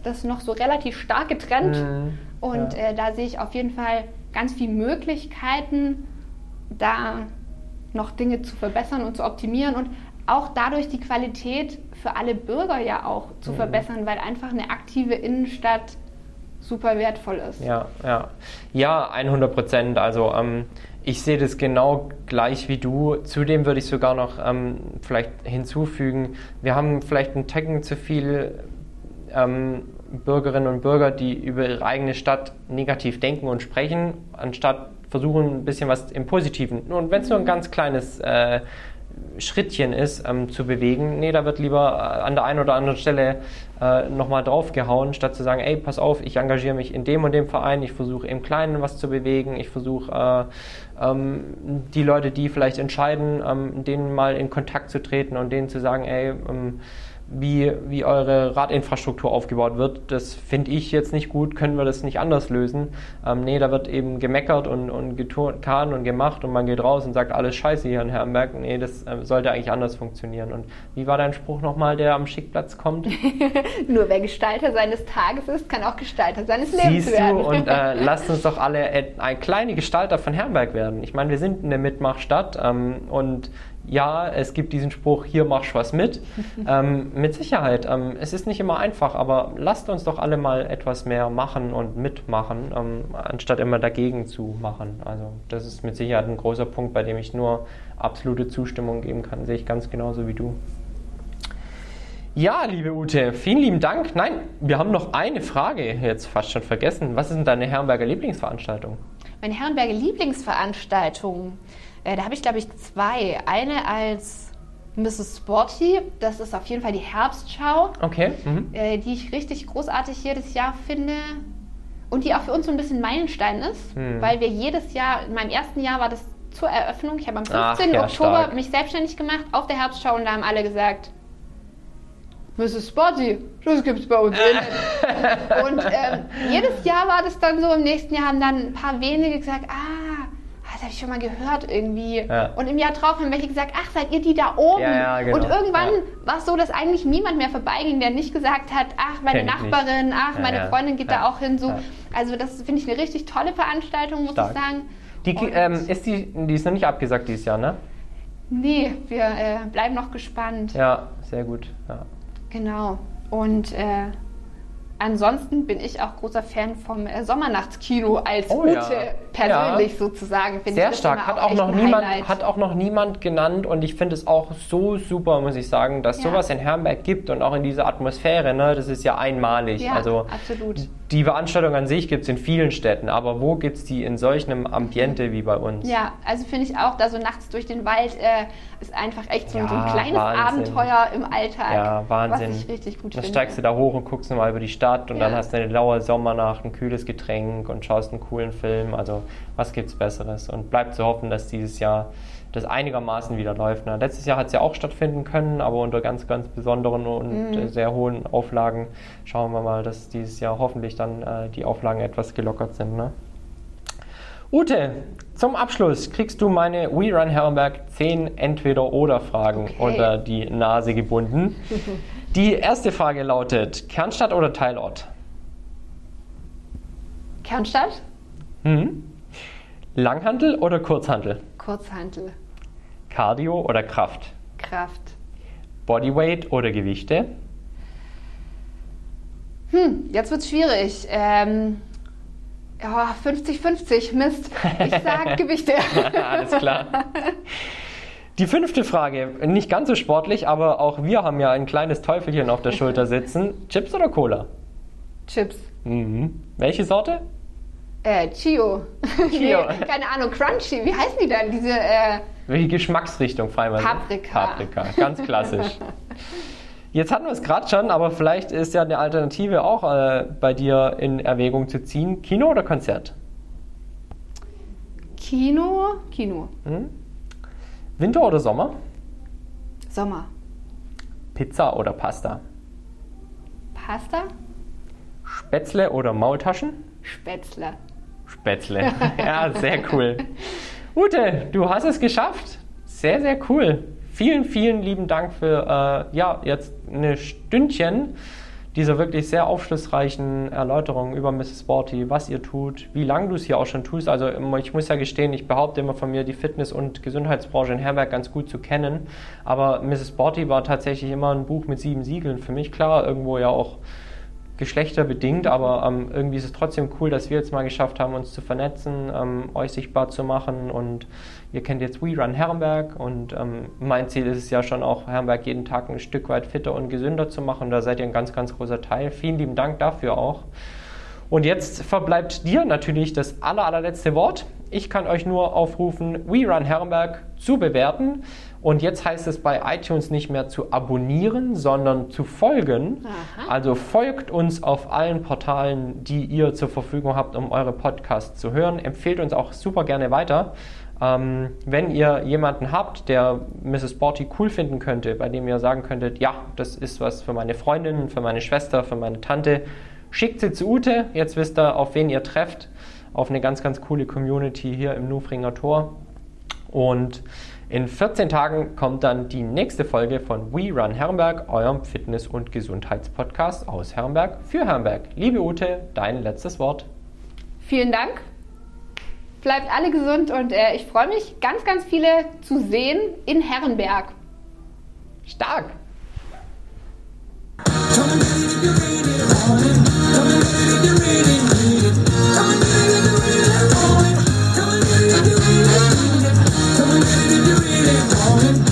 das noch so relativ stark getrennt. Mhm. Und Ja. äh, da sehe ich auf jeden Fall ganz viele Möglichkeiten, da noch Dinge zu verbessern und zu optimieren und auch dadurch die Qualität für alle Bürger ja auch zu Mhm. verbessern, weil einfach eine aktive Innenstadt super wertvoll ist. Ja, ja. Ja, 100 Prozent. Also ähm, ich sehe das genau gleich wie du. Zudem würde ich sogar noch ähm, vielleicht hinzufügen, wir haben vielleicht einen Tacken zu viel ähm, Bürgerinnen und Bürger, die über ihre eigene Stadt negativ denken und sprechen, anstatt versuchen, ein bisschen was im Positiven. Und wenn es nur ein ganz kleines äh, Schrittchen ist, ähm, zu bewegen. Nee, da wird lieber äh, an der einen oder anderen Stelle äh, nochmal draufgehauen, statt zu sagen, ey, pass auf, ich engagiere mich in dem und dem Verein, ich versuche im Kleinen was zu bewegen, ich versuche äh, ähm, die Leute, die vielleicht entscheiden, ähm, denen mal in Kontakt zu treten und denen zu sagen, ey, ähm, wie, wie eure Radinfrastruktur aufgebaut wird, das finde ich jetzt nicht gut, können wir das nicht anders lösen. Ähm, nee, da wird eben gemeckert und, und getan und gemacht und man geht raus und sagt, alles scheiße hier in Herrenberg. Nee, das äh, sollte eigentlich anders funktionieren. Und wie war dein Spruch nochmal, der am Schickplatz kommt? Nur wer Gestalter seines Tages ist, kann auch Gestalter seines Lebens Siehst werden. du, und äh, lasst uns doch alle ein kleine Gestalter von Herrenberg werden. Ich meine, wir sind eine Mitmachstadt ähm, und ja, es gibt diesen Spruch, hier machst was mit. ähm, mit Sicherheit. Ähm, es ist nicht immer einfach, aber lasst uns doch alle mal etwas mehr machen und mitmachen, ähm, anstatt immer dagegen zu machen. Also das ist mit Sicherheit ein großer Punkt, bei dem ich nur absolute Zustimmung geben kann. Sehe ich ganz genauso wie du. Ja, liebe Ute, vielen lieben Dank. Nein, wir haben noch eine Frage jetzt fast schon vergessen. Was ist denn deine Herrenberger Lieblingsveranstaltung? Meine Herrenberger Lieblingsveranstaltung, äh, da habe ich glaube ich zwei. Eine als Mrs. Sporty, das ist auf jeden Fall die Herbstschau, Okay. Mhm. äh, die ich richtig großartig jedes Jahr finde. Und die auch für uns so ein bisschen Meilenstein ist, Hm. weil wir jedes Jahr, in meinem ersten Jahr war das zur Eröffnung, ich habe am Ach, 15. ja, Oktober stark. mich selbstständig gemacht auf der Herbstschau und da haben alle gesagt, Mrs. Sporty, das gibt's bei uns nicht. Und ähm, jedes Jahr war das dann so, im nächsten Jahr haben dann ein paar wenige gesagt, ah, das habe ich schon mal gehört irgendwie. Ja. Und im Jahr drauf haben welche gesagt, ach, seid ihr die da oben? Ja, ja, genau. Und irgendwann war es so, dass eigentlich niemand mehr vorbeiging, der nicht gesagt hat, ach, meine Kenn ich nicht. Nachbarin, ach, meine. Freundin geht da auch hin. So. Also das finde ich eine richtig tolle Veranstaltung, muss Stark. ich sagen. Die, ähm, ist die, die ist noch nicht abgesagt dieses Jahr, ne? Nee, wir äh, bleiben noch gespannt. Ja, sehr gut. Ja. Genau. Und äh, ansonsten bin ich auch großer Fan vom äh, Sommernachtskino als Oh Ute ja. persönlich Ja. sozusagen. Finde Sehr stark. Hat auch, echt noch niemand, Highlight. hat auch noch niemand genannt und ich finde es auch so super, muss ich sagen, dass Ja. sowas in Herrenberg gibt und auch in dieser Atmosphäre, ne, das ist ja einmalig. ja, also absolut. Die Veranstaltung an sich gibt es in vielen Städten, aber wo gibt es die in solch einem Ambiente wie bei uns? Ja, also finde ich auch, da so nachts durch den Wald äh, ist einfach echt so, so ein Ja, kleines Wahnsinn. Abenteuer im Alltag. Ja, Wahnsinn. Was ich richtig gut Dann finde. steigst du da hoch und guckst nochmal über die Stadt und Ja. dann hast du eine laue Sommernacht, ein kühles Getränk und schaust einen coolen Film. Also, was gibt's Besseres? Und bleibt zu hoffen, dass dieses Jahr das einigermaßen wieder läuft. Ne? Letztes Jahr hat es ja auch stattfinden können, aber unter ganz, ganz besonderen und Mhm. äh, sehr hohen Auflagen. Schauen wir mal, dass dieses Jahr hoffentlich dann äh, die Auflagen etwas gelockert sind. Ne? Ute, zum Abschluss kriegst du meine We Run Herrenberg 10 Entweder-Oder-Fragen Okay. unter die Nase gebunden. Die erste Frage lautet: Kernstadt oder Teilort? Kernstadt? Hm? Langhantel oder Kurzhantel? Kurzhantel. Cardio oder Kraft? Kraft. Bodyweight oder Gewichte? Hm, jetzt wird's schwierig. Ähm, ja, 50-50, Mist. Ich sag Gewichte. Alles klar. Die fünfte Frage, nicht ganz so sportlich, aber auch wir haben ja ein kleines Teufelchen auf der Schulter sitzen. Chips oder Cola? Chips. Mhm. Welche Sorte? Äh, Chio. Chio. nee, keine Ahnung, Crunchy. Wie heißen die denn? Diese, äh, Welche Geschmacksrichtung, Freimann? Paprika. Paprika, ganz klassisch. Jetzt hatten wir es gerade schon, aber vielleicht ist ja eine Alternative auch äh, bei dir in Erwägung zu ziehen. Kino oder Konzert? Kino. Kino. Hm? Winter oder Sommer? Sommer. Pizza oder Pasta? Pasta. Spätzle oder Maultaschen? Spätzle. Spätzle. ja, sehr cool. Ute, du hast es geschafft. Sehr, sehr cool. Vielen, vielen lieben Dank für äh, ja, jetzt eine Stündchen dieser wirklich sehr aufschlussreichen Erläuterung über Mrs. Sporty, was ihr tut, wie lange du es hier auch schon tust. Also ich muss ja gestehen, ich behaupte immer von mir, die Fitness- und Gesundheitsbranche in Herberg ganz gut zu kennen. Aber Mrs. Sporty war tatsächlich immer ein Buch mit sieben Siegeln. Für mich klar, irgendwo ja auch geschlechterbedingt, aber ähm, irgendwie ist es trotzdem cool, dass wir jetzt mal geschafft haben, uns zu vernetzen, ähm, euch sichtbar zu machen und ihr kennt jetzt We Run Herrenberg und ähm, mein Ziel ist es ja schon auch, Herrenberg jeden Tag ein Stück weit fitter und gesünder zu machen. Da seid ihr ein ganz, ganz großer Teil. Vielen lieben Dank dafür auch. Und jetzt verbleibt dir natürlich das aller, allerletzte Wort. Ich kann euch nur aufrufen, We Run Herrenberg zu bewerten. Und jetzt heißt es bei iTunes nicht mehr zu abonnieren, sondern zu folgen. Aha. Also folgt uns auf allen Portalen, die ihr zur Verfügung habt, um eure Podcasts zu hören. Empfehlt uns auch super gerne weiter. Ähm, wenn ihr jemanden habt, der Mrs. Sporty cool finden könnte, bei dem ihr sagen könntet, ja, das ist was für meine Freundin, für meine Schwester, für meine Tante, schickt sie zu Ute. Jetzt wisst ihr, auf wen ihr trefft. Auf eine ganz, ganz coole Community hier im Nufringer Tor. Und in 14 Tagen kommt dann die nächste Folge von We Run Herrenberg, eurem Fitness- und Gesundheitspodcast aus Herrenberg für Herrenberg. Liebe Ute, dein letztes Wort. Vielen Dank. Bleibt alle gesund und äh, ich freue mich, ganz, ganz viele zu sehen in Herrenberg. Stark! Come Morning.